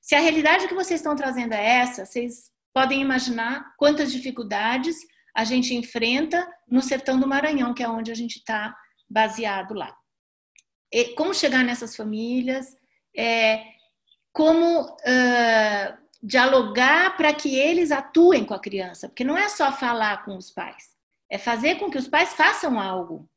Se a realidade que vocês estão trazendo é essa, vocês podem imaginar quantas dificuldades a gente enfrenta no sertão do Maranhão, que é onde a gente está baseado lá. E como chegar nessas famílias, é, como uh, dialogar para que eles atuem com a criança, porque não é só falar com os pais, é fazer com que os pais façam algo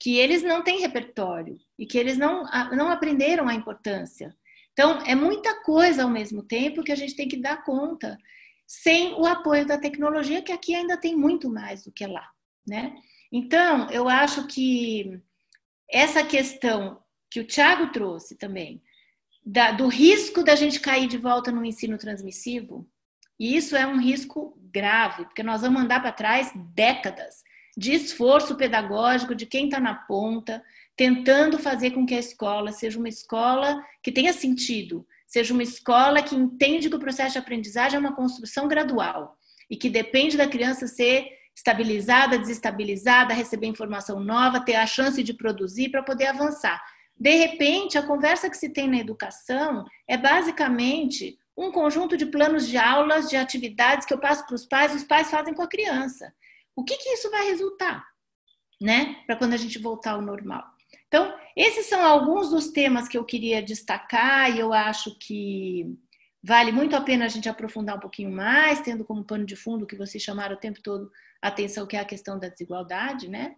que eles não têm repertório e que eles não, não aprenderam a importância. Então, é muita coisa ao mesmo tempo que a gente tem que dar conta, sem o apoio da tecnologia, que aqui ainda tem muito mais do que lá, né? Então, eu acho que essa questão que o Tiago trouxe também, da, do risco da gente cair de volta no ensino transmissivo, e isso é um risco grave, porque nós vamos andar para trás décadas de esforço pedagógico de quem está na ponta, tentando fazer com que a escola seja uma escola que tenha sentido, seja uma escola que entende que o processo de aprendizagem é uma construção gradual e que depende da criança ser estabilizada, desestabilizada, receber informação nova, ter a chance de produzir para poder avançar. De repente, a conversa que se tem na educação é basicamente um conjunto de planos de aulas, de atividades que eu passo para os pais, os pais fazem com a criança. O que, que isso vai resultar, né? Para quando a gente voltar ao normal. Então, esses são alguns dos temas que eu queria destacar e eu acho que vale muito a pena a gente aprofundar um pouquinho mais, tendo como pano de fundo que vocês chamaram o tempo todo a atenção, que é a questão da desigualdade, né?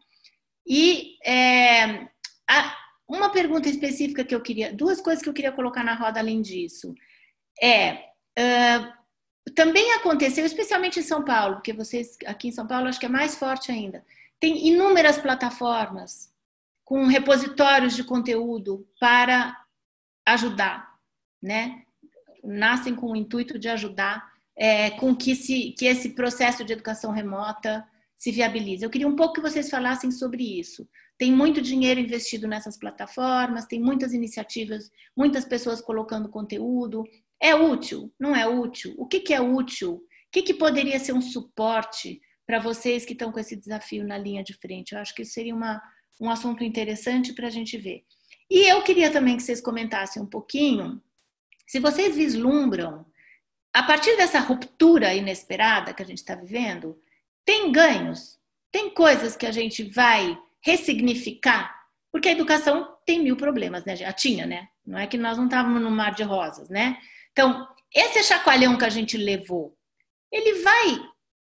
E é, a, uma pergunta específica que eu queria, duas coisas que eu queria colocar na roda além disso. É, uh, também aconteceu, especialmente em São Paulo, porque vocês aqui em São Paulo acho que é mais forte ainda. Tem inúmeras plataformas com repositórios de conteúdo para ajudar, né? Nascem com o intuito de ajudar é, com que, se, que esse processo de educação remota se viabilize. Eu queria um pouco que vocês falassem sobre isso. Tem muito dinheiro investido nessas plataformas, tem muitas iniciativas, muitas pessoas colocando conteúdo. É útil? Não é útil? O que, que é útil? O que, que poderia ser um suporte para vocês que estão com esse desafio na linha de frente? Eu acho que seria uma, um assunto interessante para a gente ver. E eu queria também que vocês comentassem um pouquinho, se vocês vislumbram, a partir dessa ruptura inesperada que a gente está vivendo, tem ganhos, tem coisas que a gente vai ressignificar, porque a educação tem mil problemas, né? Já tinha, né? Não é que nós não estávamos no mar de rosas, né? Então, esse chacoalhão que a gente levou, ele vai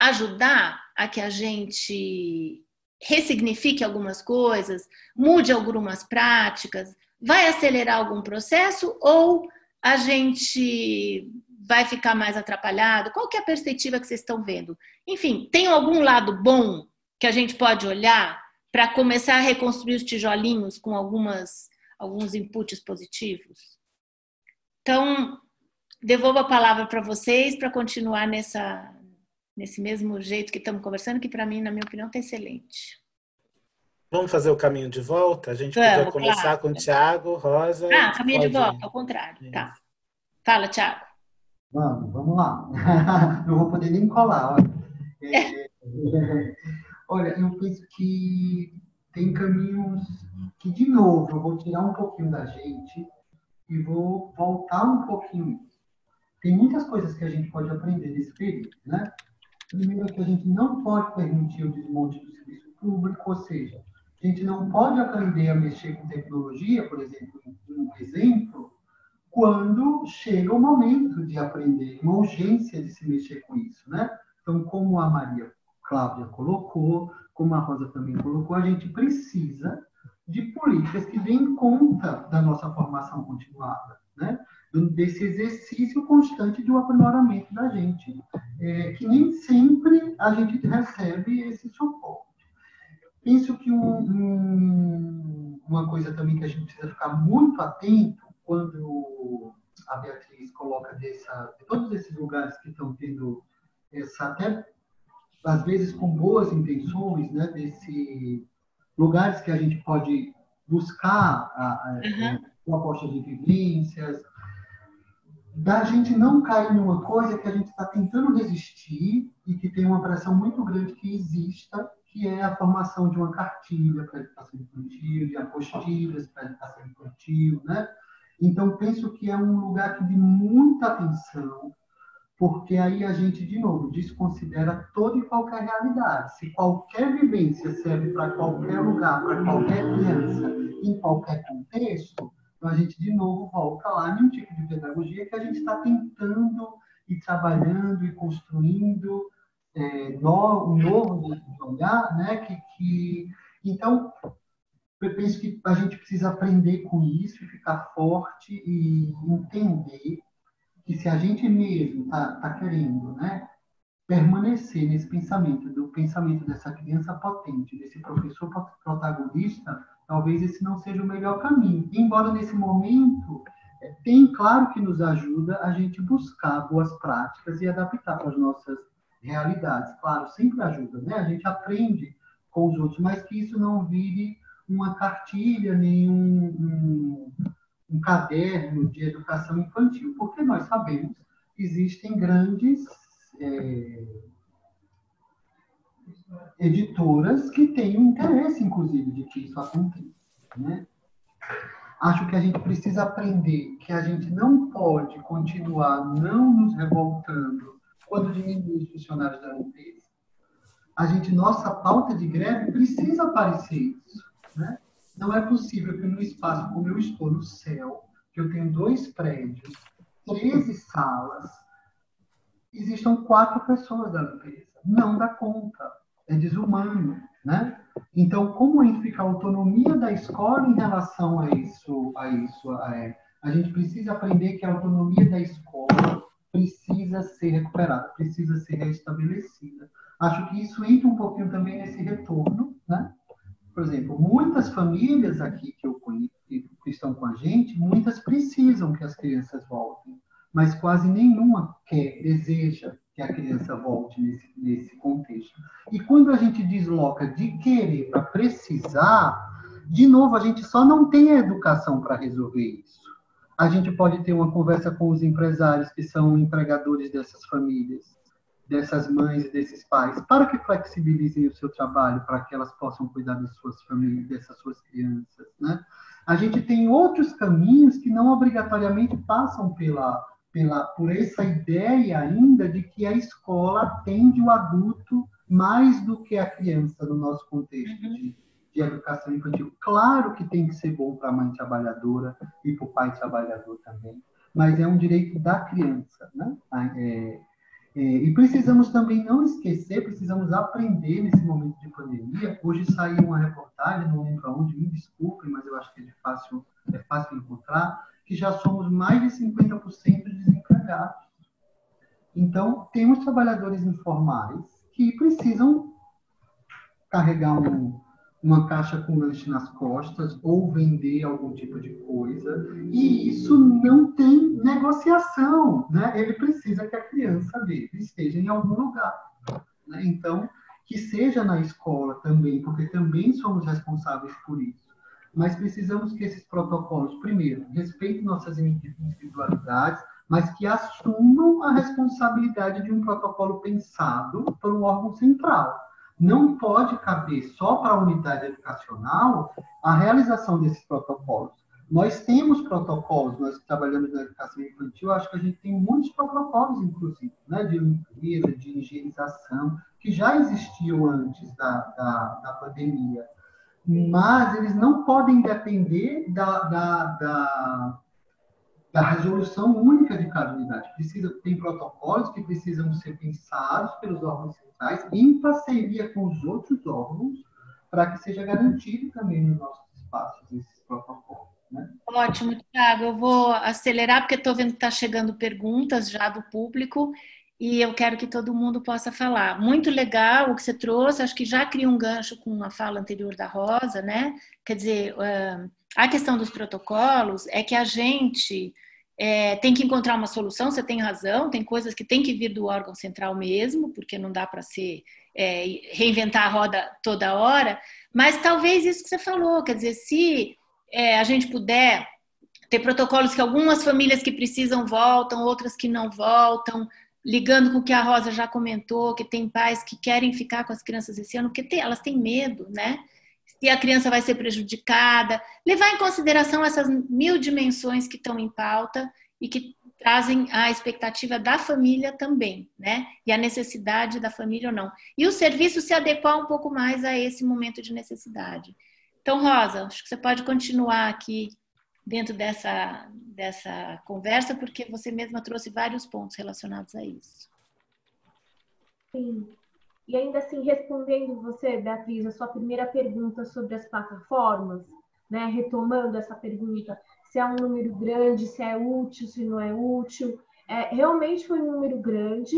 ajudar a que a gente ressignifique algumas coisas, mude algumas práticas, vai acelerar algum processo ou a gente vai ficar mais atrapalhado? Qual que é a perspectiva que vocês estão vendo? Enfim, tem algum lado bom que a gente pode olhar para começar a reconstruir os tijolinhos com algumas, alguns inputs positivos. Então, devolvo a palavra para vocês para continuar nessa, nesse mesmo jeito que estamos conversando, que para mim, na minha opinião, está excelente. Vamos fazer o caminho de volta? A gente Vamos, podia começar claro. com o Tiago, Rosa. Ah, caminho de volta, ao contrário. Tá. Fala, Tiago. Vamos, vamos lá. Não vou poder nem colar. É, Olha, eu penso que tem caminhos que, de novo, eu vou tirar um pouquinho da gente e vou voltar um pouquinho. Tem muitas coisas que a gente pode aprender nesse período, né? Primeiro é que a gente não pode permitir o desmonte do serviço público, ou seja, a gente não pode aprender a mexer com tecnologia, por exemplo, um exemplo, quando chega o momento de aprender, uma urgência de se mexer com isso, né? Então, como a Maria Cláudia colocou, como a Rosa também colocou, a gente precisa de políticas que deem conta da nossa formação continuada, né? desse exercício constante de um aprimoramento da gente, é, que nem sempre a gente recebe esse suporte. penso que um, um, uma coisa também que a gente precisa ficar muito atento quando a Beatriz coloca dessa, de todos esses lugares que estão tendo essa até às vezes com boas intenções, né, desse lugares que a gente pode buscar a, a, uhum. proposta de vivências, da gente não cair numa coisa que a gente está tentando resistir e que tem uma pressão muito grande que exista, que é a formação de uma cartilha para educação infantil, de apostilhas para a educação infantil, né? Então, penso que é um lugar de muita atenção, porque aí a gente, de novo, desconsidera toda e qualquer realidade. Se qualquer vivência serve para qualquer lugar, para qualquer criança, em qualquer contexto, então a gente, de novo, volta lá em um tipo de pedagogia que a gente está tentando e trabalhando e construindo é, no, um novo olhar, né? Que, que, então, eu penso que a gente precisa aprender com isso, ficar forte e entender que se a gente mesmo está tá querendo né, permanecer nesse pensamento, do pensamento dessa criança potente, desse professor protagonista, talvez esse não seja o melhor caminho. Embora nesse momento é, tem, claro que nos ajuda a gente buscar boas práticas e adaptar para as nossas realidades. Claro, sempre ajuda, né? A gente aprende com os outros, mas que isso não vire uma cartilha, nem um, um caderno de educação infantil, porque nós sabemos que existem grandes é, editoras que têm um interesse, inclusive, de que isso aconteça. Né? Acho que a gente precisa aprender que a gente não pode continuar não nos revoltando quando diminui os funcionários da limpeza. A gente, nossa pauta de greve precisa aparecer isso. Né? Não é possível que num espaço como eu estou, no céu, que eu tenho dois prédios, 13 salas, existam quatro pessoas da limpeza. Não dá conta. É desumano, né? Então, como fica a autonomia da escola em relação a isso? A, isso a, é, a gente precisa aprender que a autonomia da escola precisa ser recuperada, precisa ser restabelecida. Acho que isso entra um pouquinho também nesse retorno, né? Por exemplo, muitas famílias aqui que eu conheço, que estão com a gente, muitas precisam que as crianças voltem, mas quase nenhuma quer, deseja que a criança volte nesse, nesse contexto. E quando a gente desloca de querer para precisar, de novo, a gente só não tem a educação para resolver isso. A gente pode ter uma conversa com os empresários que são empregadores dessas famílias dessas mães e desses pais, para que flexibilizem o seu trabalho, para que elas possam cuidar das suas famílias, dessas suas crianças, né? A gente tem outros caminhos que não obrigatoriamente passam pela, pela, por essa ideia ainda de que a escola atende o adulto mais do que a criança no nosso contexto uhum. de, de educação infantil. Claro que tem que ser bom para a mãe trabalhadora e para o pai trabalhador também, mas é um direito da criança, né? É, é, e precisamos também não esquecer, precisamos aprender nesse momento de pandemia. Hoje saiu uma reportagem, não lembro aonde, me desculpem, mas eu acho que é, fácil, é fácil encontrar, que já somos mais de 50% desempregados. Então, temos trabalhadores informais que precisam carregar um, uma caixa com lanche nas costas ou vender algum tipo de coisa. E isso não tem negociação, né? Ele precisa que a criança dele esteja em algum lugar. Né? Então, que seja na escola também, porque também somos responsáveis por isso. Mas precisamos que esses protocolos, primeiro, respeitem nossas individualidades, mas que assumam a responsabilidade de um protocolo pensado por um órgão central não pode caber só para a unidade educacional a realização desses protocolos. Nós temos protocolos, nós que trabalhamos na educação infantil, acho que a gente tem muitos protocolos, inclusive, né, de limpeza, de higienização, que já existiam antes da, da, da pandemia. Mas eles não podem depender da, da, da da resolução única de cada unidade. Precisa, tem protocolos que precisam ser pensados pelos órgãos centrais em parceria com os outros órgãos para que seja garantido também nos nossos espaços esses protocolos. Né? Ótimo, Thiago. Eu vou acelerar porque estou vendo que está chegando perguntas já do público e eu quero que todo mundo possa falar. Muito legal o que você trouxe, acho que já cria um gancho com a fala anterior da Rosa, né? Quer dizer, a questão dos protocolos é que a gente é, tem que encontrar uma solução, você tem razão, tem coisas que tem que vir do órgão central mesmo, porque não dá para ser é, reinventar a roda toda hora, mas talvez isso que você falou, quer dizer, se é, a gente puder ter protocolos que algumas famílias que precisam voltam, outras que não voltam, ligando com o que a Rosa já comentou, que tem pais que querem ficar com as crianças esse ano, porque tem, elas têm medo, né? Se a criança vai ser prejudicada, levar em consideração essas mil dimensões que estão em pauta e que trazem a expectativa da família também, né? E a necessidade da família ou não. E o serviço se adequar um pouco mais a esse momento de necessidade. Então, Rosa, acho que você pode continuar aqui dentro dessa, dessa conversa, porque você mesma trouxe vários pontos relacionados a isso. Sim. E ainda assim, respondendo você, Beatriz, a sua primeira pergunta sobre as plataformas, né, retomando essa pergunta, se é um número grande, se é útil, se não é útil, é, realmente foi um número grande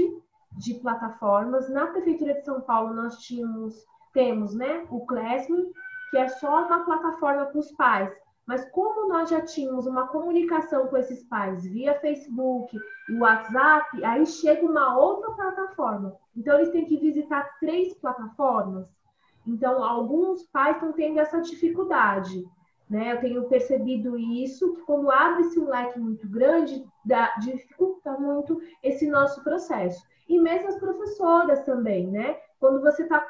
de plataformas. Na Prefeitura de São Paulo, nós tínhamos, temos né, o Classroom, que é só uma plataforma para os pais, mas como nós já tínhamos uma comunicação com esses pais via Facebook e WhatsApp, aí chega uma outra plataforma. Então, eles têm que visitar três plataformas. Então, alguns pais estão tendo essa dificuldade. Né? Eu tenho percebido isso, que quando abre-se um leque muito grande, dá, dificulta muito esse nosso processo. E mesmo as professoras também, né? Quando você está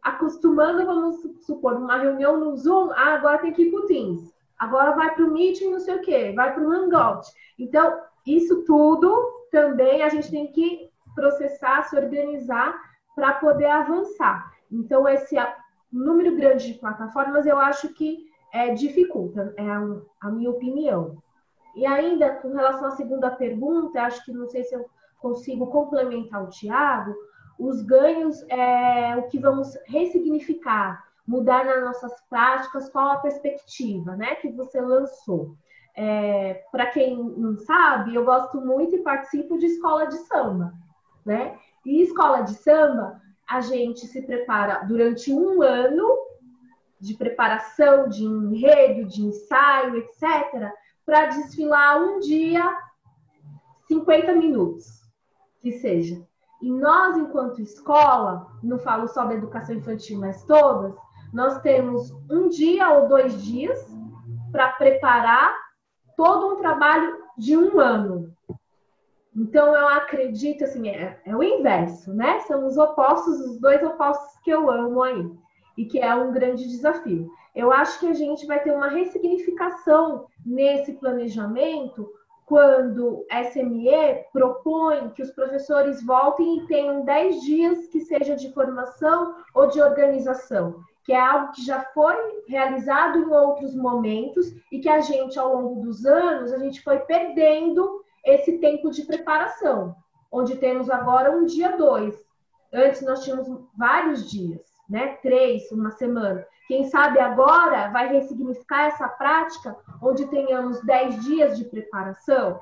acostumando, vamos supor, uma reunião no Zoom, ah, agora tem que ir para o Teams agora vai para o Meeting, não sei o quê, vai para o Hangout. Então, isso tudo também a gente tem que processar, se organizar para poder avançar. Então, esse número grande de plataformas eu acho que é, dificulta, é a, a minha opinião. E ainda, com relação à segunda pergunta, acho que não sei se eu consigo complementar o Tiago, os ganhos é o que vamos ressignificar mudar nas nossas práticas, qual a perspectiva né, que você lançou. É, Para quem não sabe, eu gosto muito e participo de escola de samba. Né? E escola de samba, a gente se prepara durante um ano de preparação, de enredo, de ensaio, etc., para desfilar um dia 50 minutos, que seja. E nós, enquanto escola, não falo só da educação infantil, mas todas, nós temos um dia ou dois dias para preparar todo um trabalho de um ano. Então, eu acredito, assim, é, é, o inverso, né? São os opostos, os dois opostos que eu amo aí, e que é um grande desafio. Eu acho que a gente vai ter uma ressignificação nesse planejamento quando a SME propõe que os professores voltem e tenham 10 dias que seja de formação ou de organização que é algo que já foi realizado em outros momentos e que a gente, ao longo dos anos, a gente foi perdendo esse tempo de preparação, onde temos agora um dia dois. Antes nós tínhamos vários dias, né? Três, uma semana. Quem sabe agora vai ressignificar essa prática, onde tenhamos dez dias de preparação.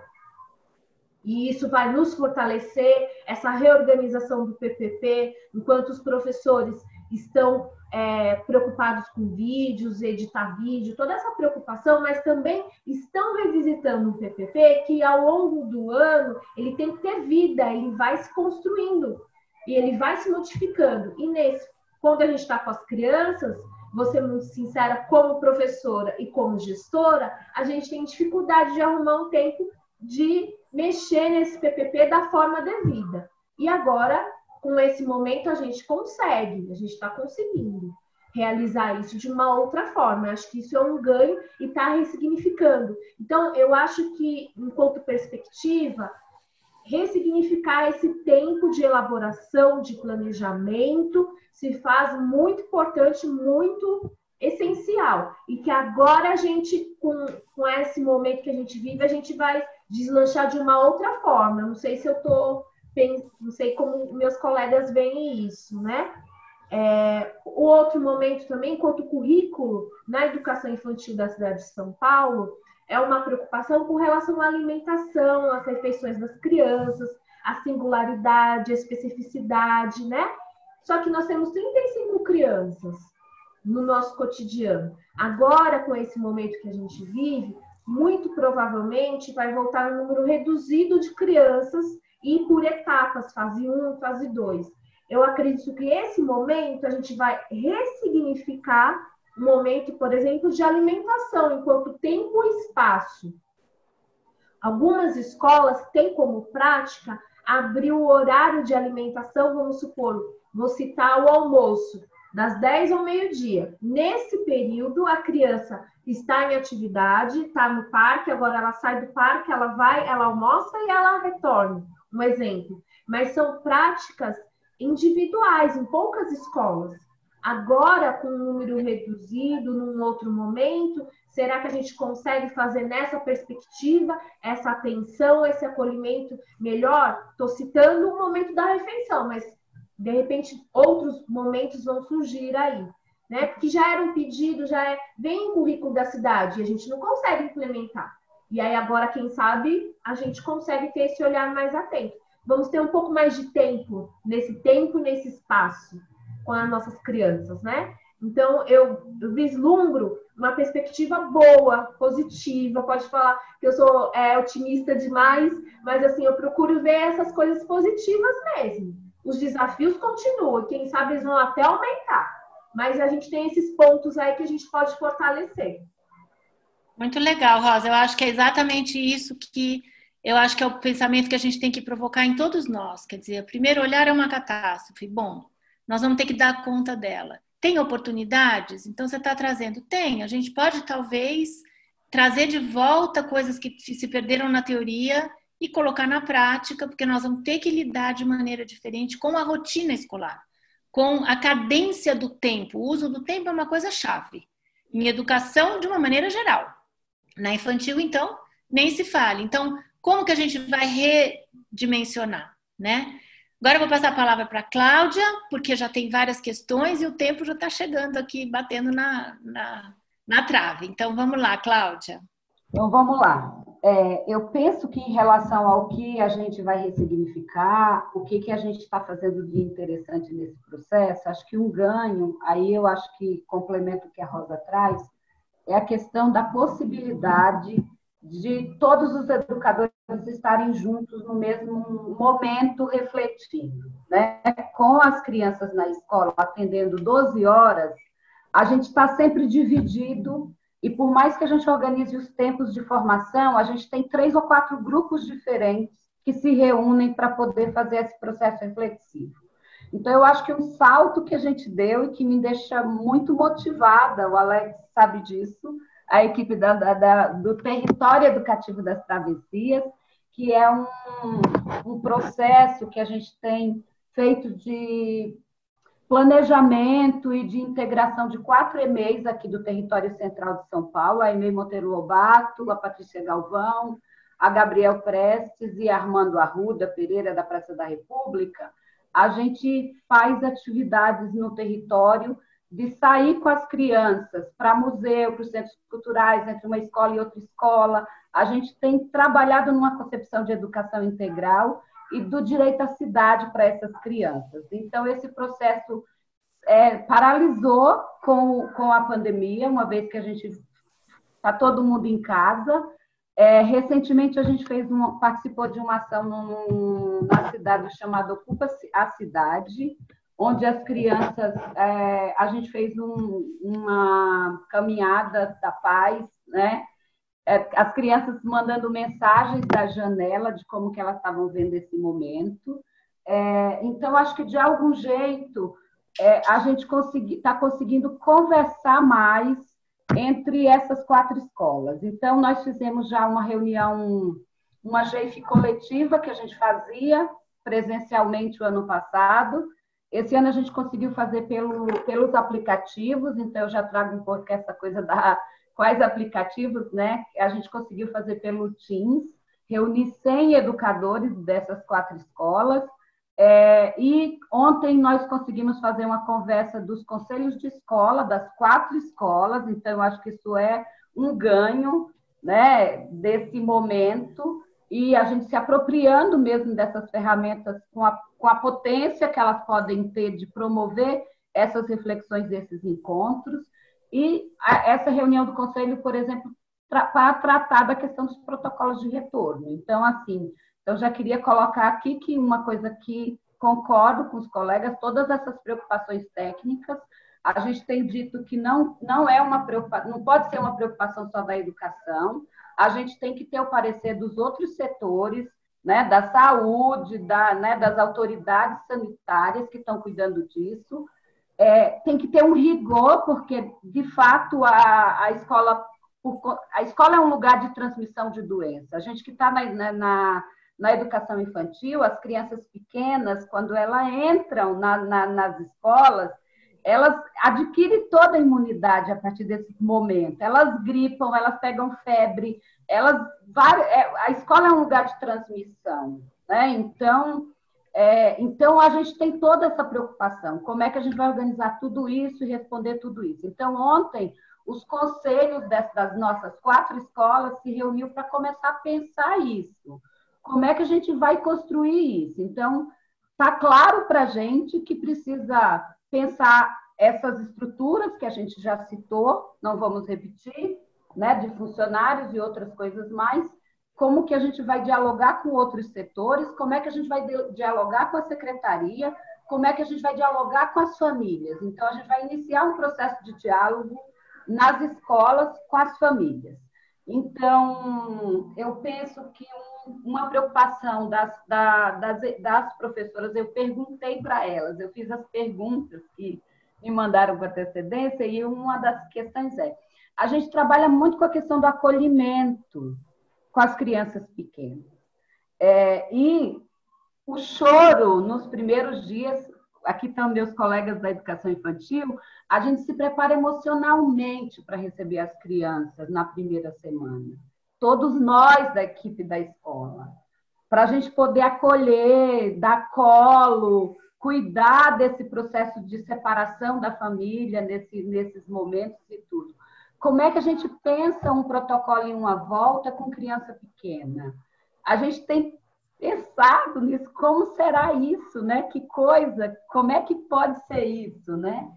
E isso vai nos fortalecer, essa reorganização do PPP, enquanto os professores estão é, preocupados com vídeos, editar vídeo, toda essa preocupação, mas também estão revisitando um PPP que ao longo do ano ele tem que ter vida, ele vai se construindo e ele vai se modificando. E nesse, quando a gente está com as crianças, ser muito sincera, como professora e como gestora, a gente tem dificuldade de arrumar um tempo de mexer nesse PPP da forma devida. E agora com esse momento a gente consegue, a gente está conseguindo realizar isso de uma outra forma. Acho que isso é um ganho e está ressignificando. Então, eu acho que, enquanto perspectiva, ressignificar esse tempo de elaboração, de planejamento, se faz muito importante, muito essencial. E que agora a gente, com, com esse momento que a gente vive, a gente vai deslanchar de uma outra forma. Não sei se eu estou não sei como meus colegas veem isso, né? É, o outro momento também, enquanto currículo na educação infantil da cidade de São Paulo, é uma preocupação com relação à alimentação, às refeições das crianças. a singularidade, a especificidade, né? Só que nós temos 35 crianças no nosso cotidiano. Agora, com esse momento que a gente vive, muito provavelmente vai voltar um número reduzido de crianças e por etapas, fase 1, fase 2. Eu acredito que esse momento a gente vai ressignificar o momento, por exemplo, de alimentação, enquanto tempo e espaço. Algumas escolas têm como prática abrir o horário de alimentação, vamos supor, vou citar o almoço, das 10 ao meio-dia. Nesse período, a criança está em atividade, está no parque, agora ela sai do parque, ela vai, ela almoça e ela retorna. Um exemplo. Mas são práticas individuais em poucas escolas. Agora, com um número reduzido, num outro momento, será que a gente consegue fazer nessa perspectiva essa atenção, esse acolhimento melhor? Estou citando o momento da refeição, mas de repente outros momentos vão surgir aí, né? Porque já era um pedido, já é vem o currículo da cidade e a gente não consegue implementar. E aí agora, quem sabe, a gente consegue ter esse olhar mais atento. Vamos ter um pouco mais de tempo nesse tempo, nesse espaço com as nossas crianças, né? Então, eu, vislumbro uma perspectiva boa, positiva. Pode falar que eu sou é, otimista demais, mas assim, eu procuro ver essas coisas positivas mesmo. Os desafios continuam, quem sabe eles vão até aumentar. Mas a gente tem esses pontos aí que a gente pode fortalecer. Muito legal, Rosa. Eu acho que é exatamente isso que eu acho que é o pensamento que a gente tem que provocar em todos nós. Quer dizer, primeiro olhar é uma catástrofe. Bom, nós vamos ter que dar conta dela. Tem oportunidades? Então você está trazendo? Tem. A gente pode talvez trazer de volta coisas que se perderam na teoria e colocar na prática, porque nós vamos ter que lidar de maneira diferente com a rotina escolar, com a cadência do tempo. O uso do tempo é uma coisa chave em educação de uma maneira geral. Na infantil, então, nem se fale. Então, como que a gente vai redimensionar, né? Agora eu vou passar a palavra para a Cláudia, porque já tem várias questões e o tempo já está chegando aqui, batendo na, na, na, trave. Então vamos lá, Cláudia. Então vamos lá. É, eu penso que em relação ao que a gente vai ressignificar, o que, que a gente está fazendo de interessante nesse processo, acho que um ganho, aí eu acho que complemento o que a Rosa traz, é a questão da possibilidade de todos os educadores estarem juntos no mesmo momento refletindo, né? Com as crianças na escola atendendo 12 horas, a gente está sempre dividido e por mais que a gente organize os tempos de formação, a gente tem três ou quatro grupos diferentes que se reúnem para poder fazer esse processo reflexivo. Então, eu acho que um salto que a gente deu e que me deixa muito motivada, o Alex sabe disso, a equipe da, da, do Território Educativo das Travessias, que é um, um processo que a gente tem feito de planejamento e de integração de quatro EMEIs aqui do território central de São Paulo, a EMEI Monteiro Lobato, a Patrícia Galvão, a Gabriel Prestes e a Armando Arruda Pereira, da Praça da República, a gente faz atividades no território de sair com as crianças para museu, para os centros culturais, entre uma escola e outra escola. A gente tem trabalhado numa concepção de educação integral e do direito à cidade para essas crianças. Então, esse processo é, paralisou com, com a pandemia, uma vez que a gente está todo mundo em casa. É, recentemente, a gente fez participou de uma ação num, na cidade chamada Ocupa a Cidade, onde as crianças, é, a gente fez um, uma caminhada da paz, né? É, as crianças mandando mensagens da janela de como que elas estavam vendo esse momento. É, então, acho que de algum jeito é, a gente está consegui, tá conseguindo conversar mais entre essas quatro escolas. Então, nós fizemos já uma reunião, uma GEIF coletiva que a gente fazia presencialmente o ano passado, esse ano a gente conseguiu fazer pelo, pelos aplicativos, então eu já trago um pouco essa coisa da quais aplicativos, né? A gente conseguiu fazer pelo Teams, reunir 100 educadores dessas quatro escolas. É, e ontem nós conseguimos fazer uma conversa dos conselhos de escola, das quatro escolas, então eu acho que isso é um ganho né, desse momento e a gente se apropriando mesmo dessas ferramentas com a, com a potência que elas podem ter de promover essas reflexões desses encontros. E a, essa reunião do conselho, por exemplo, para tratar da questão dos protocolos de retorno. Então, assim, eu já queria colocar aqui que uma coisa que concordo com os colegas, todas essas preocupações técnicas, a gente tem dito que não, não é uma preocupação, não pode ser uma preocupação só da educação, a gente tem que ter o parecer dos outros setores, né, da saúde, da, né, das autoridades sanitárias que estão cuidando disso. É, tem que ter um rigor, porque, de fato, a, a escola a escola é um lugar de transmissão de doença. A gente que está na, na, na, educação infantil, as crianças pequenas, quando elas entram na, na, nas escolas, elas adquirem toda a imunidade a partir desse momento. Elas gripam, elas pegam febre, elas é, a escola é um lugar de transmissão, né? Então, é, então a gente tem toda essa preocupação. Como é que a gente vai organizar tudo isso e responder tudo isso? Então, ontem os conselhos das nossas quatro escolas se reuniu para começar a pensar isso. Como é que a gente vai construir isso? Então, está claro para a gente que precisa pensar essas estruturas que a gente já citou, não vamos repetir, né, de funcionários e outras coisas mais, como que a gente vai dialogar com outros setores, como é que a gente vai dialogar com a secretaria, como é que a gente vai dialogar com as famílias. Então, a gente vai iniciar um processo de diálogo nas escolas com as famílias. Então, eu penso que um, uma preocupação das, da, das, das, professoras, eu perguntei para elas, eu fiz as perguntas que me mandaram com antecedência, e uma das questões é: a gente trabalha muito com a questão do acolhimento com as crianças pequenas. É, e o choro nos primeiros dias aqui estão meus colegas da educação infantil, a gente se prepara emocionalmente para receber as crianças na primeira semana. Todos nós da equipe da escola. Para a gente poder acolher, dar colo, cuidar desse processo de separação da família nesse, nesses momentos e tudo. Como é que a gente pensa um protocolo em uma volta com criança pequena? A gente tem pensado nisso, como será isso, né? Que coisa, como é que pode ser isso, né?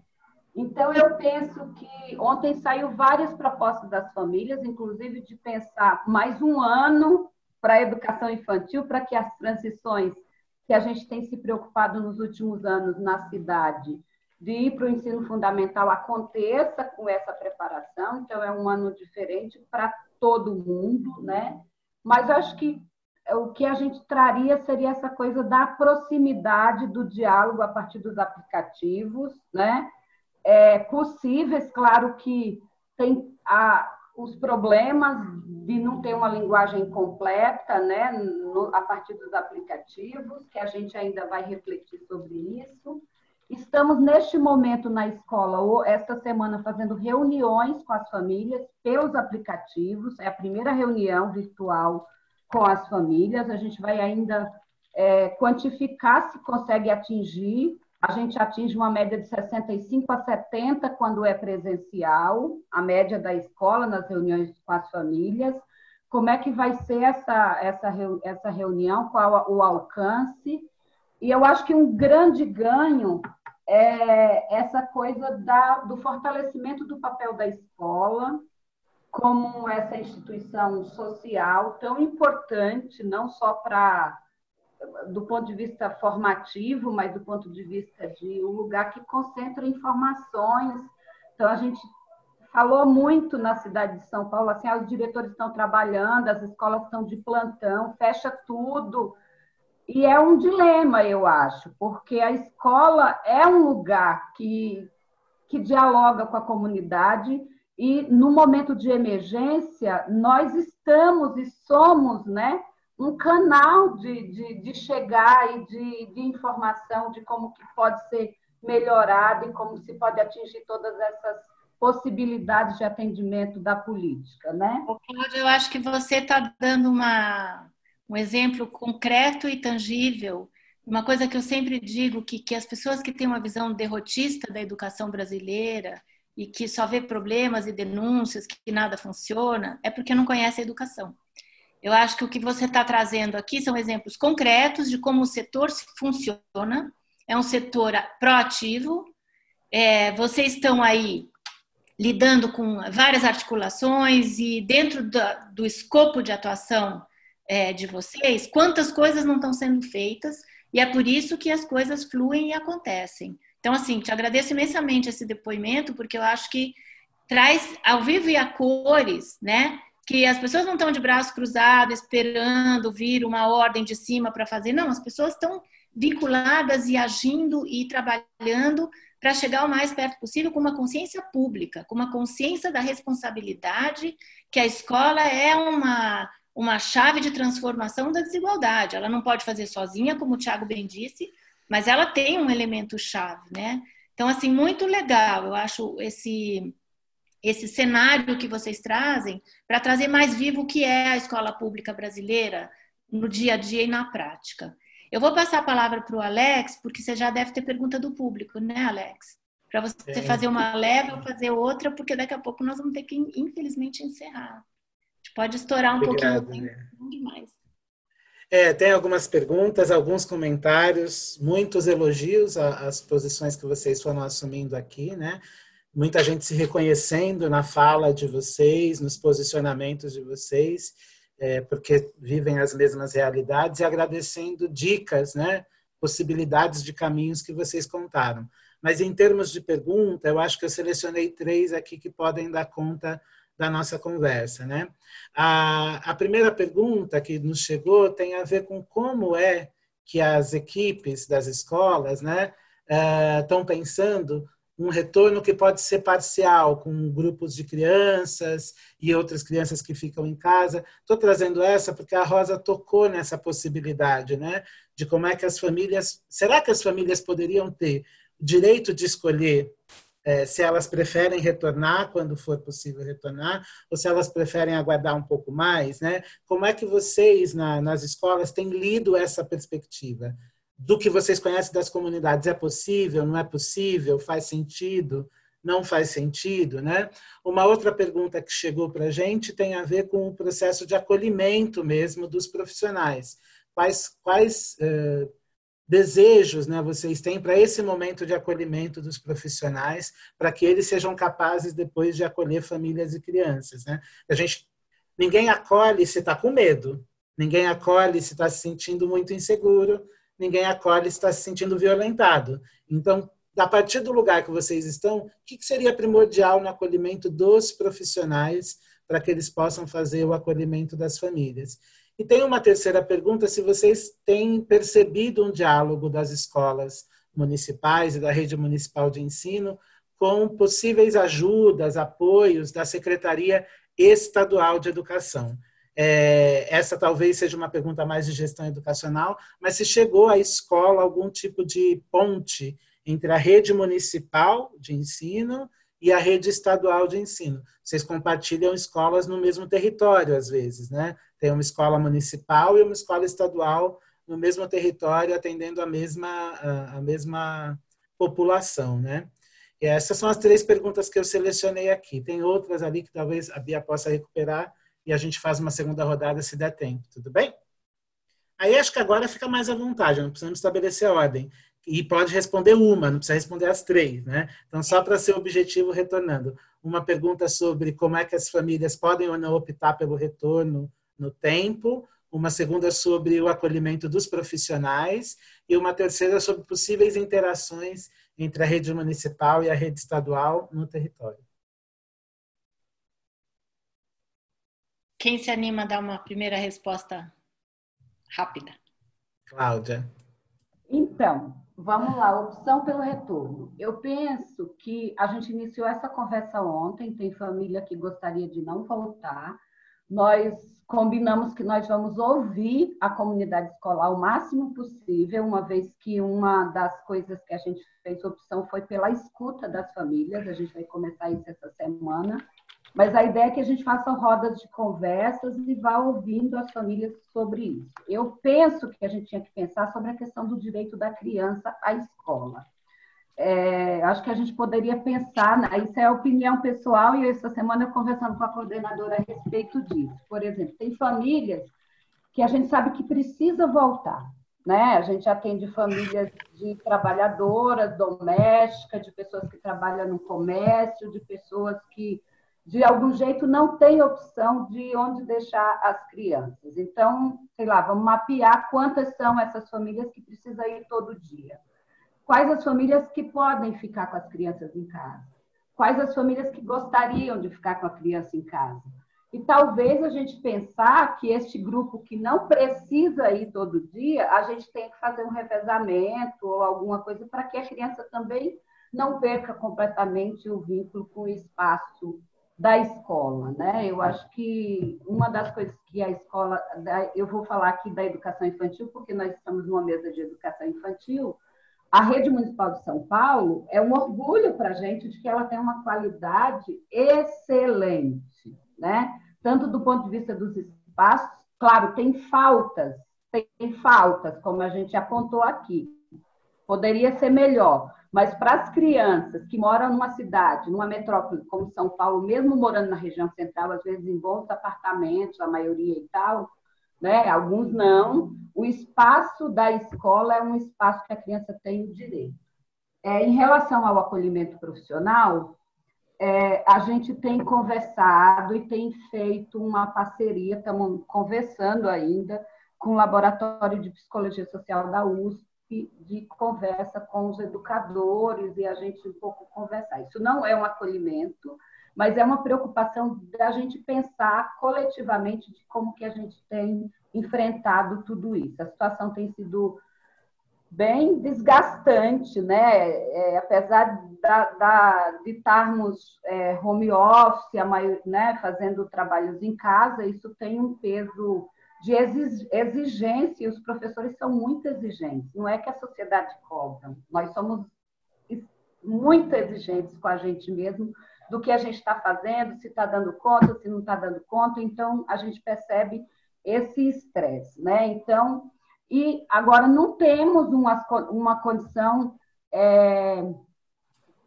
Então eu penso que ontem saiu várias propostas das famílias, inclusive de pensar mais um ano para a educação infantil, para que as transições que a gente tem se preocupado nos últimos anos na cidade, de ir para o ensino fundamental aconteça com essa preparação. Então é um ano diferente para todo mundo, né? Mas acho que o que a gente traria seria essa coisa da proximidade do diálogo a partir dos aplicativos, né? É, possíveis, claro que tem a, os problemas de não ter uma linguagem completa, né, no, a partir dos aplicativos, que a gente ainda vai refletir sobre isso. Estamos neste momento na escola, esta semana, fazendo reuniões com as famílias pelos aplicativos, é a primeira reunião virtual com as famílias. A gente vai ainda é, quantificar se consegue atingir. A gente atinge uma média de 65 a 70 quando é presencial, a média da escola nas reuniões com as famílias. Como é que vai ser essa, essa, essa reunião, qual o alcance? E eu acho que um grande ganho é essa coisa da, do fortalecimento do papel da escola, como essa instituição social tão importante, não só para do ponto de vista formativo, mas do ponto de vista de um lugar que concentra informações. Então a gente falou muito na cidade de São Paulo, assim, ah, os diretores estão trabalhando, as escolas estão de plantão, fecha tudo. E é um dilema, eu acho, porque a escola é um lugar que, que dialoga com a comunidade, e no momento de emergência, nós estamos e somos né, um canal de, de, de chegar e de, de informação de como que pode ser melhorado e como se pode atingir todas essas possibilidades de atendimento da política, né? Cláudia, eu acho que você está dando uma, um exemplo concreto e tangível. Uma coisa que eu sempre digo que, que as pessoas que têm uma visão derrotista da educação brasileira e que só vê problemas e denúncias, que nada funciona, é porque não conhece a educação. Eu acho que o que você está trazendo aqui são exemplos concretos de como o setor funciona. É um setor proativo. É, vocês estão aí lidando com várias articulações e dentro do, do escopo de atuação é, de vocês, quantas coisas não estão sendo feitas e é por isso que as coisas fluem e acontecem. Então, assim, te agradeço imensamente esse depoimento, porque eu acho que traz ao vivo e a cores, né? Que as pessoas não estão de braço cruzado esperando vir uma ordem de cima para fazer. Não, as pessoas estão vinculadas e agindo e trabalhando para chegar o mais perto possível com uma consciência pública, com uma consciência da responsabilidade que a escola é uma uma chave de transformação da desigualdade. Ela não pode fazer sozinha, como o Tiago bem disse, mas ela tem um elemento chave, né? Então, assim, muito legal. Eu acho esse esse cenário que vocês trazem para trazer mais vivo o que é a escola pública brasileira no dia a dia e na prática. Eu vou passar a palavra para o Alex, porque você já deve ter pergunta do público, né, Alex? Para você é. fazer uma leva ou fazer outra, porque daqui a pouco nós vamos ter que, infelizmente, encerrar pode estourar um Obrigado, pouquinho, né? demais. É, tem algumas perguntas, alguns comentários, muitos elogios às posições que vocês foram assumindo aqui, né? Muita gente se reconhecendo na fala de vocês, nos posicionamentos de vocês, é, porque vivem as mesmas realidades e agradecendo dicas, né? Possibilidades de caminhos que vocês contaram. Mas em termos de pergunta, eu acho que eu selecionei três aqui que podem dar conta da nossa conversa, né? A, a primeira pergunta que nos chegou tem a ver com como é que as equipes das escolas, né, estão uh, pensando um retorno que pode ser parcial, com grupos de crianças e outras crianças que ficam em casa. Estou trazendo essa porque a Rosa tocou nessa possibilidade, né? De como é que as famílias. Será que as famílias poderiam ter direito de escolher é, se elas preferem retornar quando for possível retornar, ou se elas preferem aguardar um pouco mais, né? Como é que vocês na, nas escolas têm lido essa perspectiva? Do que vocês conhecem das comunidades, é possível, não é possível, faz sentido, não faz sentido, né? Uma outra pergunta que chegou para a gente tem a ver com o processo de acolhimento mesmo dos profissionais. Quais, quais uh, desejos né, vocês têm para esse momento de acolhimento dos profissionais, para que eles sejam capazes depois de acolher famílias e crianças. Né? A gente, ninguém acolhe se está com medo, ninguém acolhe se está se sentindo muito inseguro, ninguém acolhe se está se sentindo violentado. Então, a partir do lugar que vocês estão, o que seria primordial no acolhimento dos profissionais para que eles possam fazer o acolhimento das famílias? E tem uma terceira pergunta: se vocês têm percebido um diálogo das escolas municipais e da rede municipal de ensino com possíveis ajudas, apoios da Secretaria Estadual de Educação. É, essa talvez seja uma pergunta mais de gestão educacional, mas se chegou à escola algum tipo de ponte entre a rede municipal de ensino e a rede estadual de ensino. Vocês compartilham escolas no mesmo território, às vezes, né? Tem uma escola municipal e uma escola estadual no mesmo território, atendendo a mesma, a mesma população, né? E essas são as três perguntas que eu selecionei aqui. Tem outras ali que talvez a Bia possa recuperar e a gente faz uma segunda rodada se der tempo, tudo bem? Aí acho que agora fica mais à vontade, não precisamos estabelecer a ordem. E pode responder uma, não precisa responder as três, né? Então, só para ser objetivo, retornando. Uma pergunta sobre como é que as famílias podem ou não optar pelo retorno no tempo, uma segunda sobre o acolhimento dos profissionais e uma terceira sobre possíveis interações entre a rede municipal e a rede estadual no território. Quem se anima a dar uma primeira resposta rápida? Cláudia. Então, vamos lá, opção pelo retorno. Eu penso que a gente iniciou essa conversa ontem, tem família que gostaria de não voltar. Nós combinamos que nós vamos ouvir a comunidade escolar o máximo possível, uma vez que uma das coisas que a gente fez opção foi pela escuta das famílias, a gente vai começar isso essa semana, mas a ideia é que a gente faça rodas de conversas e vá ouvindo as famílias sobre isso. Eu penso que a gente tinha que pensar sobre a questão do direito da criança à escola. É, acho que a gente poderia pensar, isso é opinião pessoal, e essa semana eu conversando com a coordenadora a respeito disso. Por exemplo, tem famílias que a gente sabe que precisa voltar, né? A gente atende famílias de trabalhadoras domésticas, de pessoas que trabalham no comércio, de pessoas que de algum jeito não têm opção de onde deixar as crianças. Então, sei lá, vamos mapear quantas são essas famílias que precisam ir todo dia. Quais as famílias que podem ficar com as crianças em casa? Quais as famílias que gostariam de ficar com a criança em casa? E talvez a gente pensar que este grupo que não precisa ir todo dia, a gente tem que fazer um revezamento ou alguma coisa para que a criança também não perca completamente o vínculo com o espaço da escola, né? Eu acho que uma das coisas que a escola, eu vou falar aqui da educação infantil, porque nós estamos numa mesa de educação infantil, a rede municipal de São Paulo é um orgulho para a gente de que ela tem uma qualidade excelente, né? Tanto do ponto de vista dos espaços, claro, tem faltas, tem faltas, como a gente apontou aqui. Poderia ser melhor, mas para as crianças que moram numa cidade, numa metrópole como São Paulo, mesmo morando na região central, às vezes em bons apartamentos, a maioria e tal, né? Alguns não. O espaço da escola é um espaço que a criança tem o direito. É, em relação ao acolhimento profissional, é, a gente tem conversado e tem feito uma parceria, estamos conversando ainda com o Laboratório de Psicologia Social da USP, de conversa com os educadores e a gente um pouco conversar. Isso não é um acolhimento, mas é uma preocupação da gente pensar coletivamente de como que a gente tem enfrentado tudo isso. A situação tem sido bem desgastante, né? É, apesar da, da, de estarmos é, home office, maior, né, fazendo trabalhos em casa, isso tem um peso de exigência, e os professores são muito exigentes. Não é que a sociedade cobra, nós somos muito exigentes com a gente mesmo, do que a gente está fazendo, se está dando conta, se não está dando conta. Então, a gente percebe esse estresse, né? Então, e agora não temos uma, uma condição é,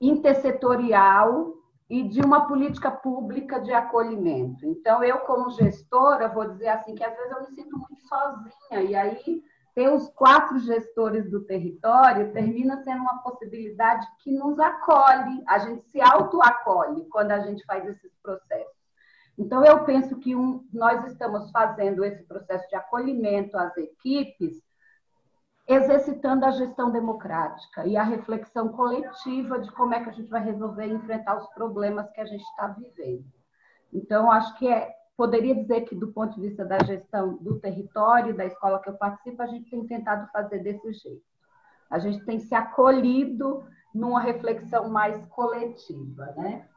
intersetorial e de uma política pública de acolhimento. Então, eu, como gestora, vou dizer assim, que às vezes eu me sinto muito sozinha, e aí ter os quatro gestores do território termina sendo uma possibilidade que nos acolhe, a gente se auto-acolhe quando a gente faz esses processos. Então, eu penso que um, nós estamos fazendo esse processo de acolhimento às equipes, exercitando a gestão democrática e a reflexão coletiva de como é que a gente vai resolver e enfrentar os problemas que a gente está vivendo. Então, acho que é poderia dizer que, do ponto de vista da gestão do território, da escola que eu participo, a gente tem tentado fazer desse jeito. A gente tem se acolhido numa reflexão mais coletiva, né?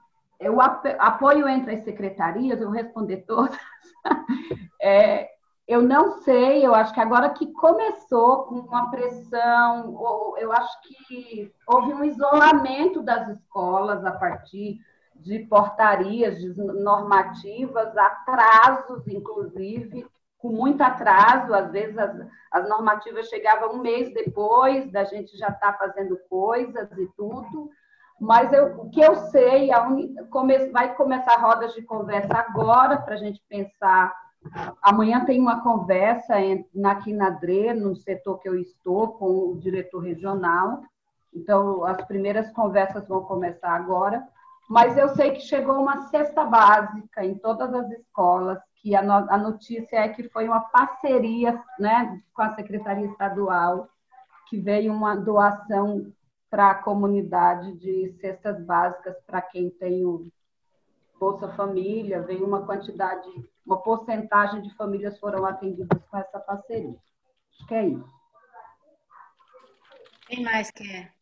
O apoio entre as secretarias, eu vou responder todas. É, eu não sei, eu acho que agora que começou com uma pressão, eu acho que houve um isolamento das escolas a partir de portarias de normativas, atrasos, inclusive, com muito atraso, às vezes as, as normativas chegavam um mês depois da gente já estar tá fazendo coisas e tudo, mas eu, o que eu sei, a uni, come, vai começar rodas de conversa agora, para a gente pensar. Amanhã tem uma conversa na DRE, no setor que eu estou, com o diretor regional. Então, as primeiras conversas vão começar agora mas eu sei que chegou uma cesta básica em todas as escolas, que a, no, a notícia é que foi uma parceria né, com a Secretaria Estadual, que veio uma doação para a comunidade de cestas básicas para quem tem o Bolsa Família, veio uma quantidade, uma porcentagem de famílias foram atendidas com essa parceria. Acho que é isso. Quem mais quer?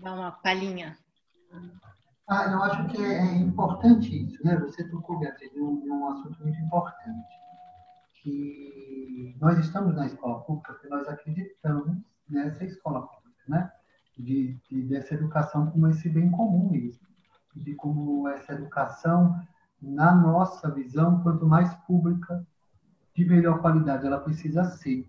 Dar uma palhinha. Ah, eu acho que é importante isso, né? Você tocou, Beatriz, num, num assunto muito importante, que nós estamos na escola pública porque nós acreditamos nessa escola pública, né? De, de, dessa educação como esse bem comum mesmo, de como essa educação, na nossa visão, quanto mais pública, de melhor qualidade ela precisa ser.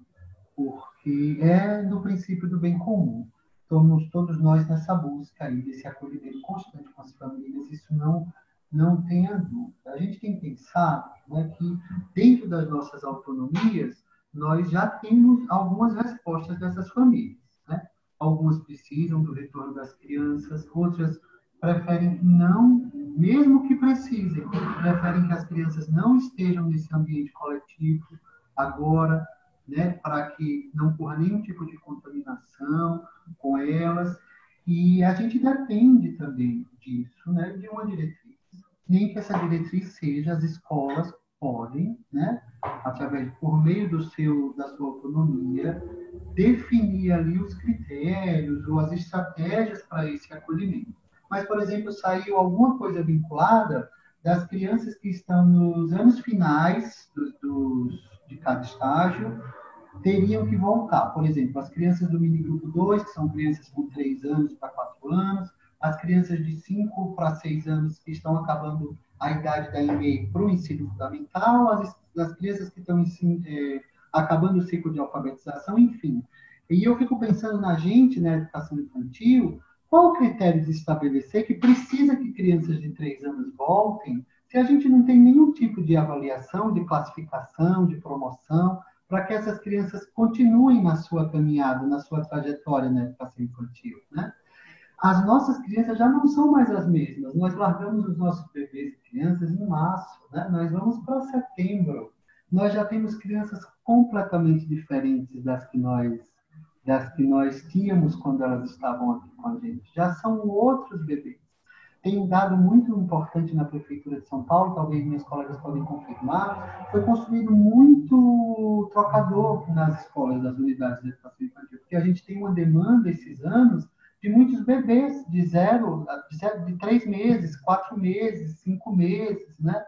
porque é do princípio do bem comum. Estamos todos nós nessa busca aí desse acolhimento constante com as famílias, isso não não tenha dúvida. A gente tem que pensar né, que dentro das nossas autonomias nós já temos algumas respostas dessas famílias. Né? Algumas precisam do retorno das crianças, outras preferem não, mesmo que precisem, preferem que as crianças não estejam nesse ambiente coletivo agora, né, para que não ocorra nenhum tipo de contaminação com elas. E a gente depende também disso, né, de uma diretriz. Nem que essa diretriz seja as escolas podem, né, através por meio do seu da sua autonomia, definir ali os critérios ou as estratégias para esse acolhimento. Mas, por exemplo, saiu alguma coisa vinculada das crianças que estão nos anos finais de cada estágio, teriam que voltar. Por exemplo, as crianças do minigrupo 2, que são crianças com 3 anos para 4 anos, as crianças de 5 para 6 anos que estão acabando a idade da EMEI para o ensino fundamental, as, as crianças que estão é, acabando o ciclo de alfabetização, enfim. E eu fico pensando na gente, na educação infantil, qual o critério de estabelecer que precisa que crianças de 3 anos voltem, se a gente não tem nenhum tipo de avaliação, de classificação, de promoção, para que essas crianças continuem na sua caminhada, na sua trajetória na educação infantil, né? As nossas crianças já não são mais as mesmas. Nós largamos os nossos bebês e crianças em março, né? Nós vamos para setembro. Nós já temos crianças completamente diferentes das que nós das que nós tínhamos quando elas estavam aqui com a gente. Já são outros bebês. Tem um dado muito importante na Prefeitura de São Paulo, talvez minhas colegas podem confirmar, foi construído muito trocador nas escolas das unidades de educação infantil, porque a gente tem uma demanda esses anos de muitos bebês de zero, de, zero, de três meses, quatro meses, cinco meses, né?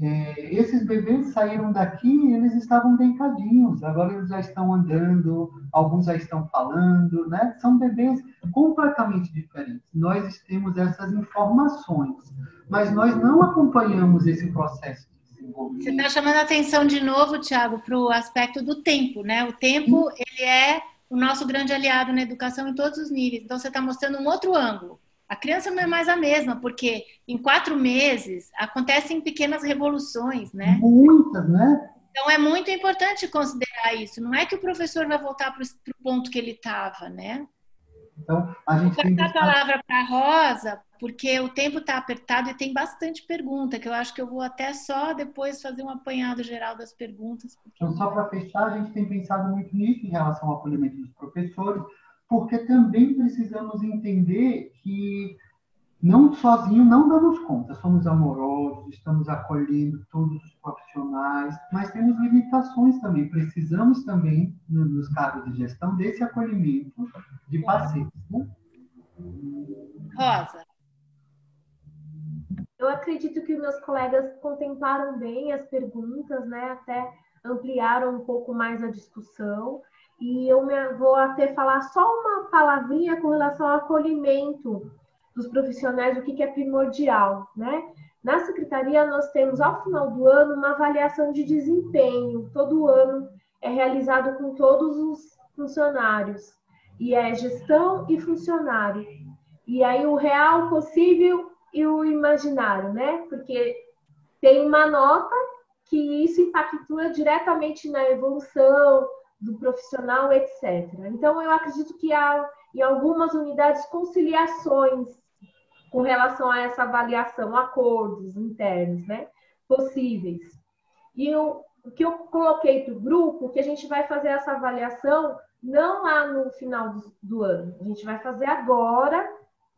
É, esses bebês saíram daqui e eles estavam deitadinhos, agora eles já estão andando, alguns já estão falando, né? São bebês completamente diferentes. Nós temos essas informações, mas nós não acompanhamos esse processo de desenvolvimento. Você está chamando a atenção de novo, Tiago, para o aspecto do tempo, né? O tempo, Sim. ele é o nosso grande aliado na educação em todos os níveis. Então, você está mostrando um outro ângulo. A criança não é mais a mesma, porque em quatro meses acontecem pequenas revoluções, né? Muitas, né? Então é muito importante considerar isso. Não é que o professor vai voltar para o ponto que ele estava, né? Então, a gente Vou passar a palavra para a Rosa, porque o tempo está apertado e tem bastante pergunta, que eu acho que eu vou até só depois fazer um apanhado geral das perguntas. Porque... Então, só para fechar, a gente tem pensado muito nisso em relação ao acolhimento dos professores, porque também precisamos entender que não sozinho não damos conta, somos amorosos, estamos acolhendo todos os profissionais, mas temos limitações também. Precisamos também, nos cargos de gestão, desse acolhimento de parceiros. Né? Rosa. Eu acredito que meus colegas contemplaram bem as perguntas, né? Até ampliaram um pouco mais a discussão e eu vou até falar só uma palavrinha com relação ao acolhimento dos profissionais, o que, que é primordial, né? Na secretaria, nós temos, ao final do ano, uma avaliação de desempenho. Todo ano é realizado com todos os funcionários. E é gestão e funcionário. E aí, o real, possível e o imaginário, né? Porque tem uma nota que isso impactua diretamente na evolução, do profissional, etc. Então, eu acredito que há, em algumas unidades, conciliações com relação a essa avaliação, acordos internos, né, possíveis. E eu, o que eu coloquei para o grupo, que a gente vai fazer essa avaliação não lá no final do, do ano, a gente vai fazer agora,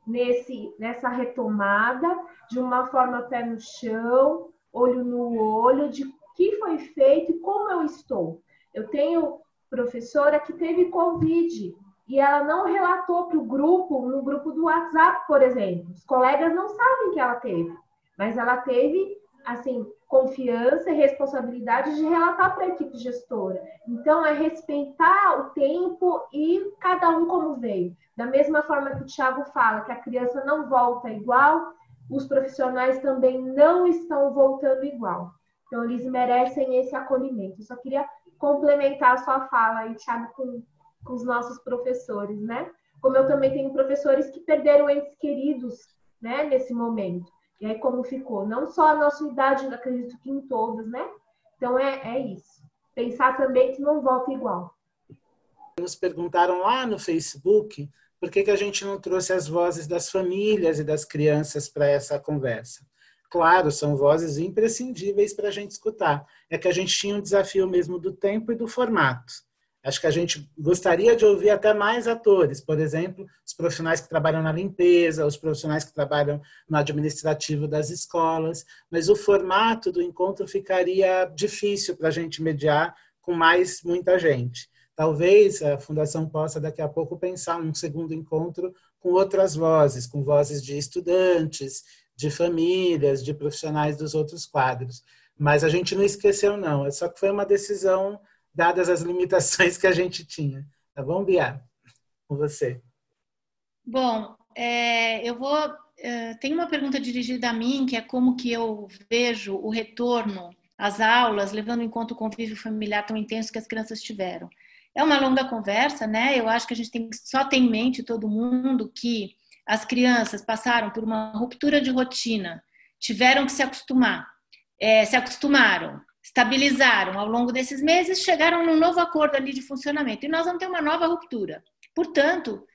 nesse, nessa retomada, de uma forma pé no chão, olho no olho, de que foi feito e como eu estou. Eu tenho professora que teve Covid e ela não relatou para o grupo, no grupo do WhatsApp, por exemplo. Os colegas não sabem que ela teve, mas ela teve, assim, confiança e responsabilidade de relatar para a equipe gestora. Então, é respeitar o tempo e cada um como veio. Da mesma forma que o Thiago fala que a criança não volta igual, os profissionais também não estão voltando igual. Então, eles merecem esse acolhimento. Eu só queria complementar a sua fala aí, Thiago, com, com os nossos professores, né? Como eu também tenho professores que perderam entes queridos, né, nesse momento. E aí como ficou? Não só a nossa idade, acredito que em todas, né? Então é, é isso. Pensar também que não volta igual. Nos perguntaram lá no Facebook por que, que a gente não trouxe as vozes das famílias e das crianças para essa conversa. Claro, são vozes imprescindíveis para a gente escutar. É que a gente tinha um desafio mesmo do tempo e do formato. Acho que a gente gostaria de ouvir até mais atores, por exemplo, os profissionais que trabalham na limpeza, os profissionais que trabalham no administrativo das escolas, mas o formato do encontro ficaria difícil para a gente mediar com mais muita gente. Talvez a Fundação possa daqui a pouco pensar um segundo encontro com outras vozes, com vozes de estudantes, de famílias, de profissionais dos outros quadros. Mas a gente não esqueceu, não. É só que foi uma decisão dadas as limitações que a gente tinha. Tá bom, Bia? Com você. Bom, é, eu vou. É, tem uma pergunta dirigida a mim, que é como que eu vejo o retorno às aulas, levando em conta o convívio familiar tão intenso que as crianças tiveram. É uma longa conversa, né? Eu acho que a gente tem só ter em mente todo mundo que as crianças passaram por uma ruptura de rotina, tiveram que se acostumar, é, se acostumaram, estabilizaram ao longo desses meses, chegaram num novo acordo ali de funcionamento. E nós vamos ter uma nova ruptura. Portanto,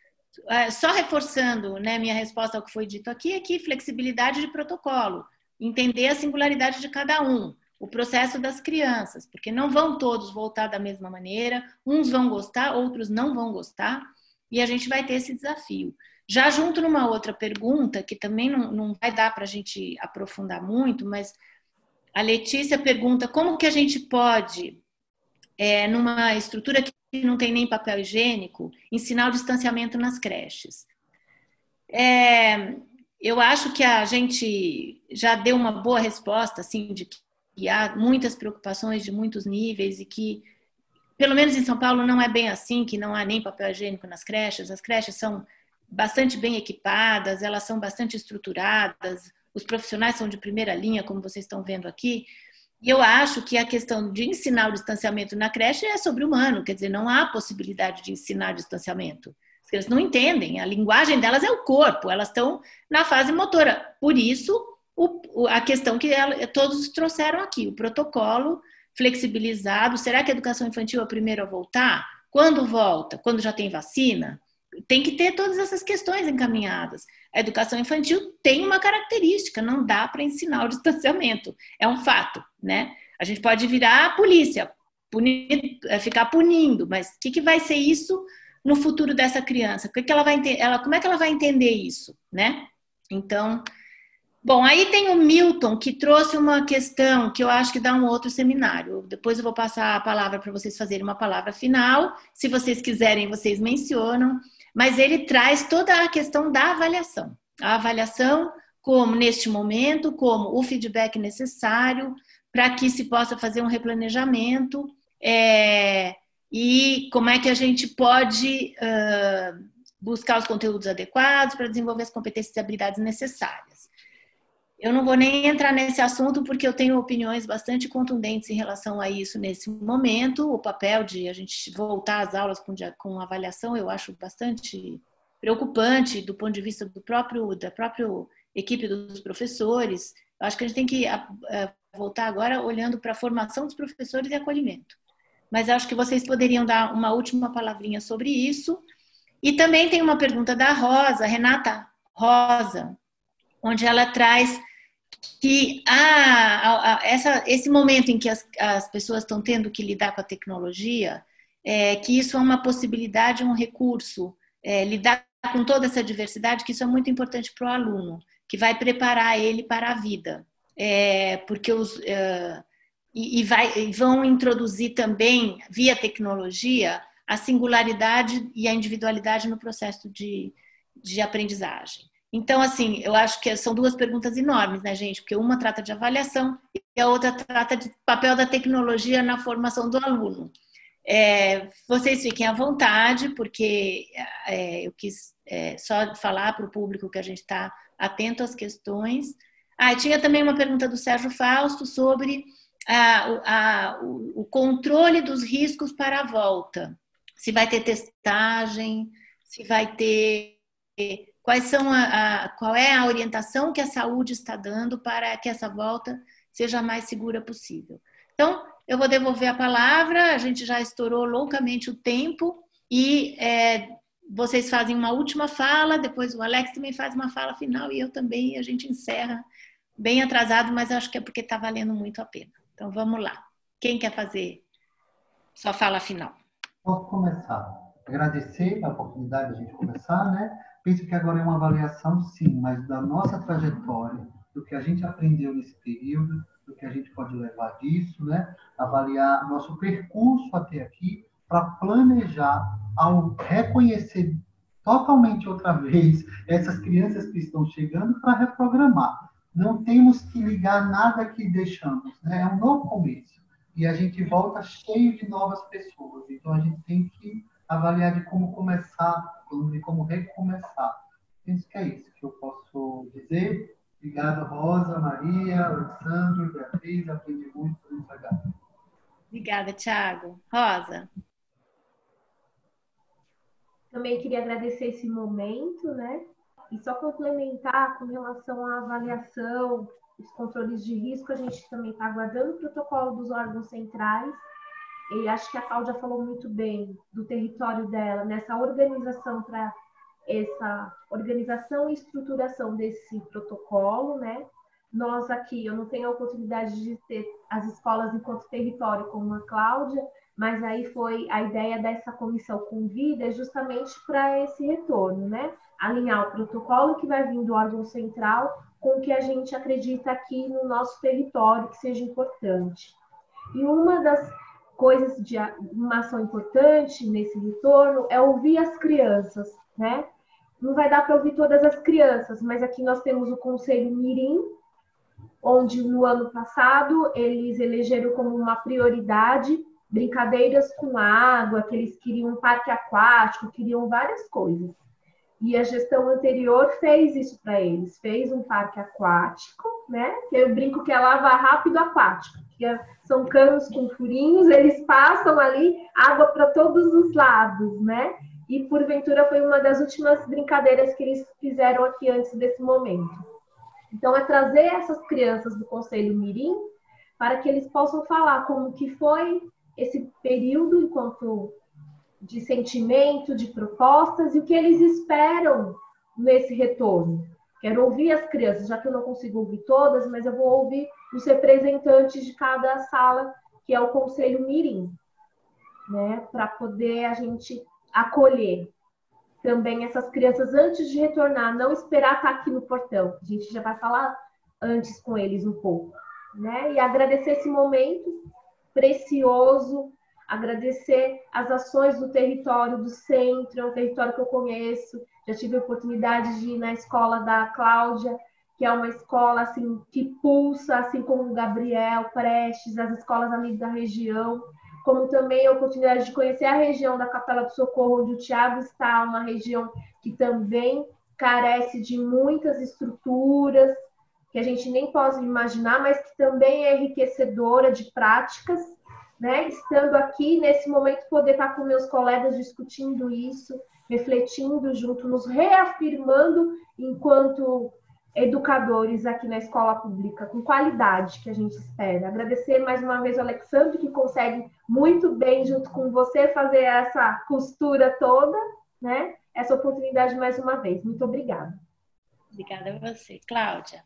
é, só reforçando né, minha resposta ao que foi dito aqui, é flexibilidade de protocolo, entender a singularidade de cada um, o processo das crianças, porque não vão todos voltar da mesma maneira, uns vão gostar, outros não vão gostar, e a gente vai ter esse desafio. Já junto numa outra pergunta, que também não, não vai dar para a gente aprofundar muito, mas a Letícia pergunta como que a gente pode, é, numa estrutura que não tem nem papel higiênico, ensinar o distanciamento nas creches. É, eu acho que a gente já deu uma boa resposta, assim, de que há muitas preocupações de muitos níveis e que, pelo menos em São Paulo, não é bem assim, que não há nem papel higiênico nas creches. As creches são bastante bem equipadas, elas são bastante estruturadas, os profissionais são de primeira linha, como vocês estão vendo aqui. E eu acho que a questão de ensinar o distanciamento na creche é sobre-humano, quer dizer, não há possibilidade de ensinar distanciamento. As crianças não entendem, a linguagem delas é o corpo, elas estão na fase motora. Por isso, o, a questão que ela, todos trouxeram aqui, o protocolo flexibilizado. Será que a educação infantil é a primeira a voltar? Quando volta? Quando já tem vacina? Tem que ter todas essas questões encaminhadas. A educação infantil tem uma característica, não dá para ensinar o distanciamento. É um fato, né? A gente pode virar a polícia, punir, é, ficar punindo, mas o que, que vai ser isso no futuro dessa criança? O que, que ela vai ela, como é que ela vai entender isso, né? Então, bom, aí tem o Milton que trouxe uma questão que eu acho que dá um outro seminário. Depois eu vou passar a palavra para vocês fazerem uma palavra final. Se vocês quiserem, vocês mencionam mas ele traz toda a questão da avaliação. A avaliação como neste momento, como o feedback necessário para que se possa fazer um replanejamento é, e como é que a gente pode uh, buscar os conteúdos adequados para desenvolver as competências e habilidades necessárias. Eu não vou nem entrar nesse assunto porque eu tenho opiniões bastante contundentes em relação a isso nesse momento. O papel de a gente voltar às aulas com, com avaliação eu acho bastante preocupante do ponto de vista do próprio da própria equipe dos professores. Eu acho que a gente tem que voltar agora olhando para a formação dos professores e acolhimento. Mas acho que vocês poderiam dar uma última palavrinha sobre isso. E também tem uma pergunta da Rosa, Renata Rosa, onde ela traz que ah, essa, esse momento em que as, as pessoas estão tendo que lidar com a tecnologia, é, que isso é uma possibilidade, um recurso, é, lidar com toda essa diversidade, que isso é muito importante para o aluno, que vai preparar ele para a vida. É, porque os, é, e, e, vai, e vão introduzir também, via tecnologia, a singularidade e a individualidade no processo de, de aprendizagem. Então, assim, eu acho que são duas perguntas enormes, né, gente? Porque uma trata de avaliação e a outra trata de papel da tecnologia na formação do aluno. É, vocês fiquem à vontade, porque é, eu quis é, só falar para o público que a gente está atento às questões. Ah, tinha também uma pergunta do Sérgio Fausto sobre a, a, o, o controle dos riscos para a volta. Se vai ter testagem, se vai ter quais são a, a, qual é a orientação que a saúde está dando para que essa volta seja a mais segura possível. Então, eu vou devolver a palavra, a gente já estourou loucamente o tempo e é, vocês fazem uma última fala, depois o Alex também faz uma fala final e eu também, e a gente encerra bem atrasado, mas acho que é porque está valendo muito a pena. Então vamos lá. Quem quer fazer sua fala final? Posso começar. Agradecer a oportunidade de a gente começar, né? Penso que agora é uma avaliação, sim, mas da nossa trajetória, do que a gente aprendeu nesse período, do que a gente pode levar disso, né? Avaliar nosso percurso até aqui para planejar ao reconhecer totalmente outra vez essas crianças que estão chegando para reprogramar. Não temos que ligar nada que deixamos, né? É um novo começo. E a gente volta cheio de novas pessoas. Então a gente tem que avaliar de como começar, de como recomeçar. Penso que é isso que eu posso dizer. Obrigado, Rosa, Maria, Alessandro, Beatriz. Aprendi muito com isso. Obrigada, Thiago. Rosa. Também queria agradecer esse momento, né? E só complementar com relação à avaliação, os controles de risco, a gente também está aguardando o protocolo dos órgãos centrais. E acho que a Cláudia falou muito bem do território dela, nessa organização para essa organização e estruturação desse protocolo, né? Nós aqui, eu não tenho a oportunidade de ter as escolas enquanto território como a Cláudia, mas aí foi a ideia dessa comissão com vida é justamente para esse retorno, né? Alinhar o protocolo que vai vir do órgão central com o que a gente acredita aqui no nosso território que seja importante. E uma das coisas de uma ação importante nesse retorno é ouvir as crianças, né? Não vai dar para ouvir todas as crianças, mas aqui nós temos o Conselho Mirim, onde no ano passado eles elegeram como uma prioridade brincadeiras com água, que eles queriam um parque aquático, queriam várias coisas. E a gestão anterior fez isso para eles, fez um parque aquático, né? Que eu brinco que é lava rápido aquático, são canos com furinhos, eles passam ali água para todos os lados, né? E porventura foi uma das últimas brincadeiras que eles fizeram aqui antes desse momento. Então é trazer essas crianças do Conselho Mirim para que eles possam falar como que foi esse período enquanto de sentimento, de propostas e o que eles esperam nesse retorno. Quero ouvir as crianças, já que eu não consigo ouvir todas, mas eu vou ouvir os representantes de cada sala, que é o Conselho Mirim, né, para poder a gente acolher também essas crianças antes de retornar, não esperar estar aqui no portão. A gente já vai falar antes com eles um pouco, né? E agradecer esse momento precioso, agradecer as ações do território do centro, é um território que eu conheço, já tive a oportunidade de ir na escola da Cláudia, que é uma escola assim que pulsa, assim como o Gabriel Prestes, as escolas amigos da região, como também a oportunidade de conhecer a região da Capela do Socorro, onde o Tiago está, uma região que também carece de muitas estruturas, que a gente nem pode imaginar, mas que também é enriquecedora de práticas, né? Estando aqui nesse momento, poder estar com meus colegas discutindo isso, refletindo junto, nos reafirmando enquanto educadores aqui na escola pública, com qualidade que a gente espera. Agradecer mais uma vez ao Alexandre, que consegue muito bem, junto com você, fazer essa costura toda, né? Essa oportunidade mais uma vez. Muito obrigada. Obrigada a você. Cláudia.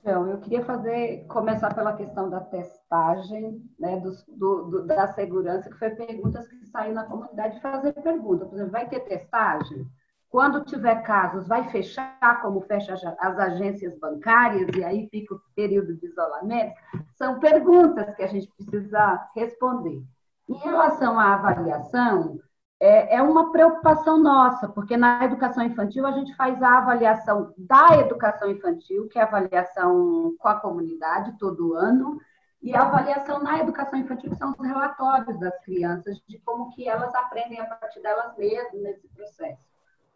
Então, eu queria fazer, começar pela questão da testagem, né, do, do, da segurança, que foi perguntas que saíram na comunidade, fazer pergunta, por exemplo, vai ter testagem? Quando tiver casos, vai fechar, como fecha as agências bancárias, e aí fica o período de isolamento? São perguntas que a gente precisa responder. Em relação à avaliação, é, é uma preocupação nossa, porque na educação infantil a gente faz a avaliação da educação infantil, que é a avaliação com a comunidade todo ano, e a avaliação na educação infantil, são os relatórios das crianças, de como que elas aprendem a partir delas mesmas nesse processo.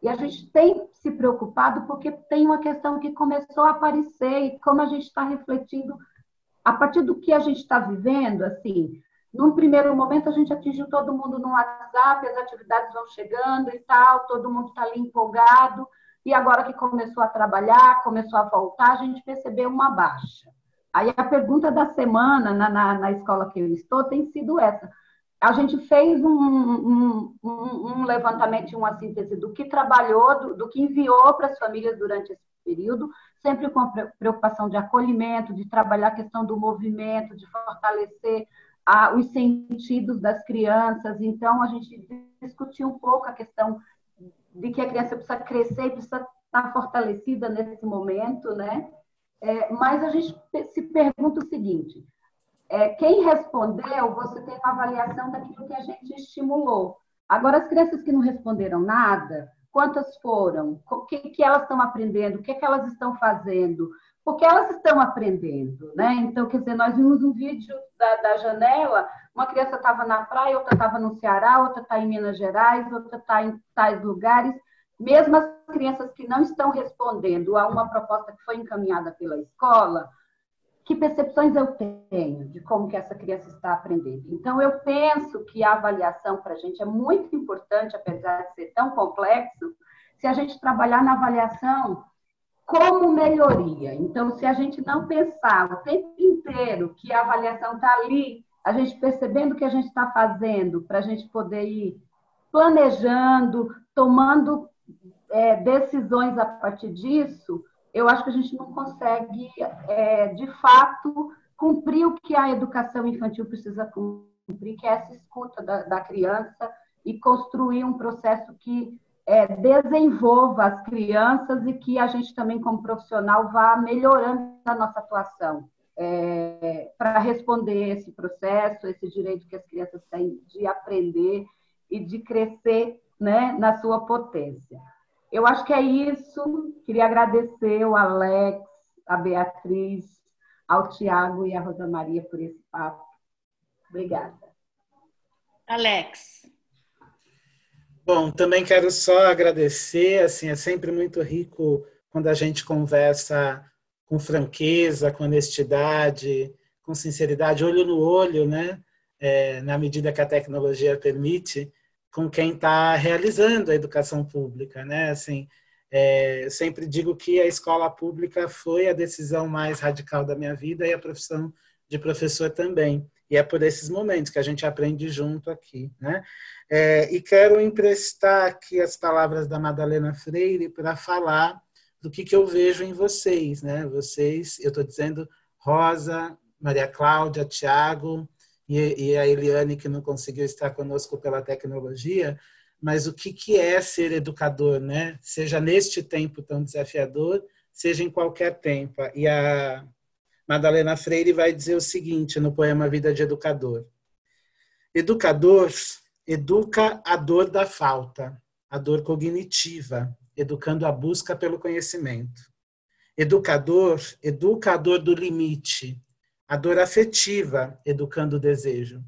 E a gente tem se preocupado porque tem uma questão que começou a aparecer, e como a gente está refletindo a partir do que a gente está vivendo, assim, num primeiro momento a gente atingiu todo mundo no WhatsApp, as atividades vão chegando e tal, todo mundo está ali empolgado, e agora que começou a trabalhar, começou a voltar, a gente percebeu uma baixa. Aí a pergunta da semana na, na, na escola que eu estou tem sido essa. A gente fez um, um, um, um levantamento, uma síntese do que trabalhou, do, do que enviou para as famílias durante esse período, sempre com preocupação de acolhimento, de trabalhar a questão do movimento, de fortalecer a, os sentidos das crianças. Então, a gente discutiu um pouco a questão de que a criança precisa crescer precisa estar fortalecida nesse momento, né? É, mas a gente se pergunta o seguinte: é, quem respondeu, você tem uma avaliação daquilo que a gente estimulou. Agora, as crianças que não responderam nada, quantas foram, o que, que elas estão aprendendo, o que, que elas estão fazendo, porque elas estão aprendendo, né? Então, quer dizer, nós vimos um vídeo da, da janela, uma criança estava na praia, outra estava no Ceará, outra está em Minas Gerais, outra está em tais lugares. Mesmo as crianças que não estão respondendo a uma proposta que foi encaminhada pela escola, que percepções eu tenho de como que essa criança está aprendendo. Então, eu penso que a avaliação para a gente é muito importante, apesar de ser tão complexo, se a gente trabalhar na avaliação como melhoria. Então, se a gente não pensar o tempo inteiro que a avaliação está ali, a gente percebendo o que a gente está fazendo, para a gente poder ir planejando, tomando é, decisões a partir disso, eu acho que a gente não consegue, é, de fato, cumprir o que a educação infantil precisa cumprir, que é essa escuta da, da criança e construir um processo que é, desenvolva as crianças e que a gente também, como profissional, vá melhorando a nossa atuação é, para responder esse processo, esse direito que as crianças têm de aprender e de crescer né, na sua potência. Eu acho que é isso. Queria agradecer o Alex, a Beatriz, ao Tiago e a Rosa Maria por esse papo. Obrigada. Alex. Bom, também quero só agradecer, assim, é sempre muito rico quando a gente conversa com franqueza, com honestidade, com sinceridade, olho no olho, né? É, na medida que a tecnologia permite, com quem está realizando a educação pública, né? Assim, é, sempre digo que a escola pública foi a decisão mais radical da minha vida e a profissão de professor também. E é por esses momentos que a gente aprende junto aqui, né? É, e quero emprestar aqui as palavras da Madalena Freire para falar do que, que eu vejo em vocês, né? Vocês, eu estou dizendo Rosa, Maria Cláudia, Tiago, e, e a Eliane, que não conseguiu estar conosco pela tecnologia, mas o que, que é ser educador, né? Seja neste tempo tão desafiador, seja em qualquer tempo. E a Madalena Freire vai dizer o seguinte no poema Vida de Educador: Educador educa a dor da falta, a dor cognitiva, educando a busca pelo conhecimento. Educador educa a dor do limite, a dor afetiva, educando o desejo.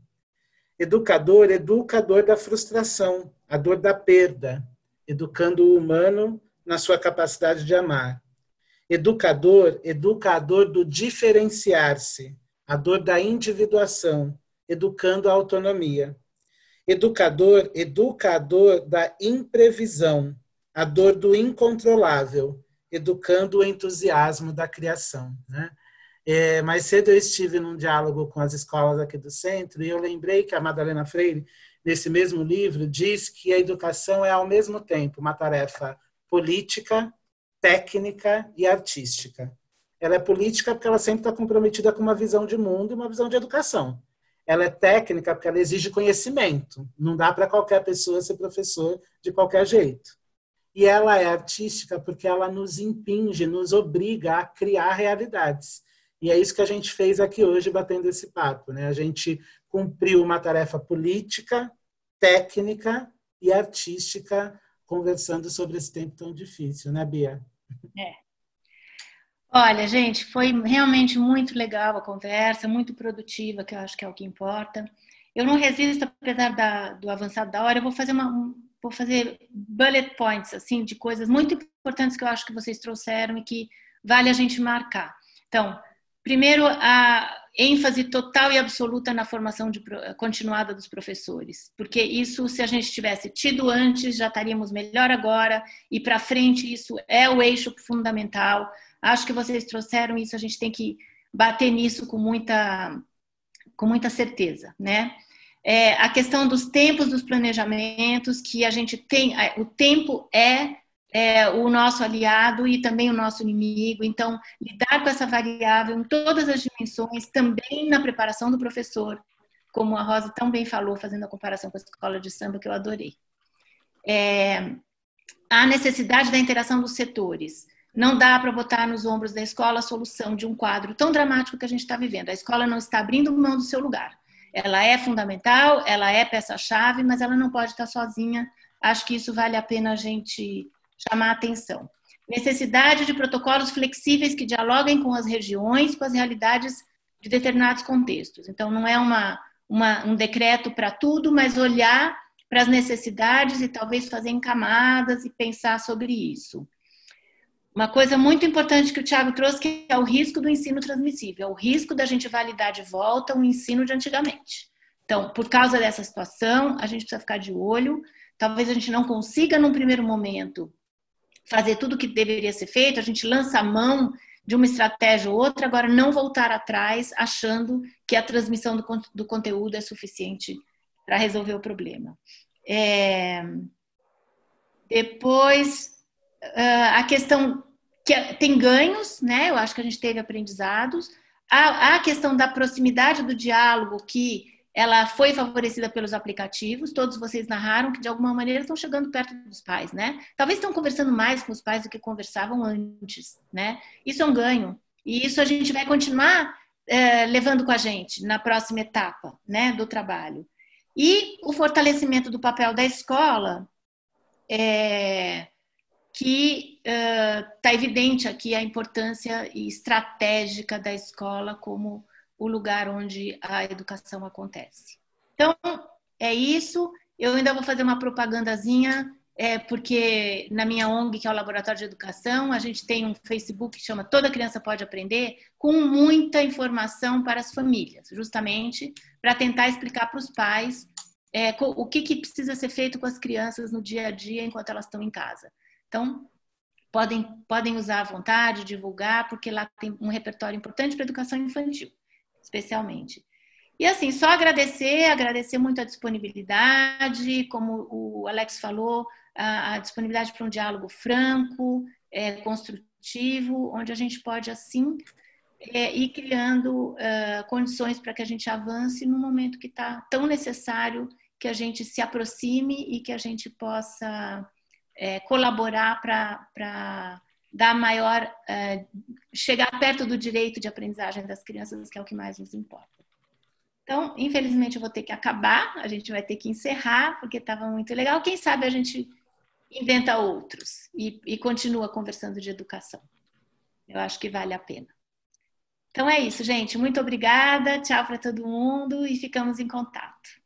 Educador, educa a dor da frustração, a dor da perda, educando o humano na sua capacidade de amar. Educador, educa a dor do diferenciar-se, a dor da individuação, educando a autonomia. Educador, educa a dor da imprevisão, a dor do incontrolável, educando o entusiasmo da criação. Né? É, mais cedo eu estive num diálogo com as escolas aqui do centro e eu lembrei que a Madalena Freire, nesse mesmo livro, diz que a educação é, ao mesmo tempo, uma tarefa política, técnica e artística. Ela é política porque ela sempre está comprometida com uma visão de mundo e uma visão de educação. Ela é técnica porque ela exige conhecimento. Não dá para qualquer pessoa ser professor de qualquer jeito. E ela é artística porque ela nos impinge, nos obriga a criar realidades. E é isso que a gente fez aqui hoje, batendo esse papo. Né? A gente cumpriu uma tarefa política, técnica e artística, conversando sobre esse tempo tão difícil, né, Bia? É. Olha, gente, foi realmente muito legal a conversa, muito produtiva, que eu acho que é o que importa. Eu não resisto, apesar da, do avançado da hora, eu vou fazer uma, vou fazer bullet points assim de coisas muito importantes que eu acho que vocês trouxeram e que vale a gente marcar. Então, Primeiro, a, ênfase total e absoluta na formação de, continuada dos professores, porque isso, se a gente tivesse tido antes, já estaríamos melhor agora, e para frente, isso é o eixo fundamental. Acho que vocês trouxeram isso, a gente tem que bater nisso com muita, com muita certeza, né? É, a questão dos tempos dos planejamentos, que a gente tem, o tempo é é, o nosso aliado e também o nosso inimigo. Então, lidar com essa variável em todas as dimensões, também na preparação do professor, como a Rosa tão bem falou, fazendo a comparação com a escola de samba, que eu adorei. É, a necessidade da interação dos setores. Não dá para botar nos ombros da escola a solução de um quadro tão dramático que a gente está vivendo. A escola não está abrindo mão do seu lugar. Ela é fundamental, ela é peça-chave, mas ela não pode estar sozinha. Acho que isso vale a pena a gente chamar a atenção. Necessidade de protocolos flexíveis que dialoguem com as regiões, com as realidades de determinados contextos. Então, não é uma, uma um decreto para tudo, mas olhar para as necessidades e talvez fazer em camadas e pensar sobre isso. Uma coisa muito importante que o Tiago trouxe que é o risco do ensino transmissível, é o risco da gente validar de volta o ensino de antigamente. Então, por causa dessa situação, a gente precisa ficar de olho. Talvez a gente não consiga, num primeiro momento, fazer tudo o que deveria ser feito, a gente lança a mão de uma estratégia ou outra, agora não voltar atrás achando que a transmissão do, do conteúdo é suficiente para resolver o problema. É... Depois, a questão que é, tem ganhos, né? Eu acho que a gente teve aprendizados. A, a questão da proximidade do diálogo, que ela foi favorecida pelos aplicativos. Todos vocês narraram que de alguma maneira estão chegando perto dos pais, né? Talvez estão conversando mais com os pais do que conversavam antes, né? Isso é um ganho e isso a gente vai continuar é, levando com a gente na próxima etapa, né, do trabalho. E o fortalecimento do papel da escola, é, que está uh, evidente aqui a importância estratégica da escola como o lugar onde a educação acontece. Então, é isso. Eu ainda vou fazer uma propagandazinha, é, porque na minha ONG, que é o Laboratório de Educação, a gente tem um Facebook que chama Toda Criança Pode Aprender, com muita informação para as famílias, justamente para tentar explicar para os pais é, o que, que precisa ser feito com as crianças no dia a dia enquanto elas estão em casa. Então, podem, podem usar à vontade, divulgar, porque lá tem um repertório importante para educação infantil especialmente. E assim, só agradecer, agradecer muito a disponibilidade, como o Alex falou, a, a disponibilidade para um diálogo franco, é, construtivo, onde a gente pode, assim, é, ir criando uh, condições para que a gente avance no momento que está tão necessário que a gente se aproxime e que a gente possa é, colaborar para dar maior, é, chegar perto do direito de aprendizagem das crianças, que é o que mais nos importa. Então, infelizmente, eu vou ter que acabar, a gente vai ter que encerrar, porque estava muito legal. Quem sabe a gente inventa outros e, e continua conversando de educação. Eu acho que vale a pena. Então é isso, gente. Muito obrigada. Tchau para todo mundo e ficamos em contato.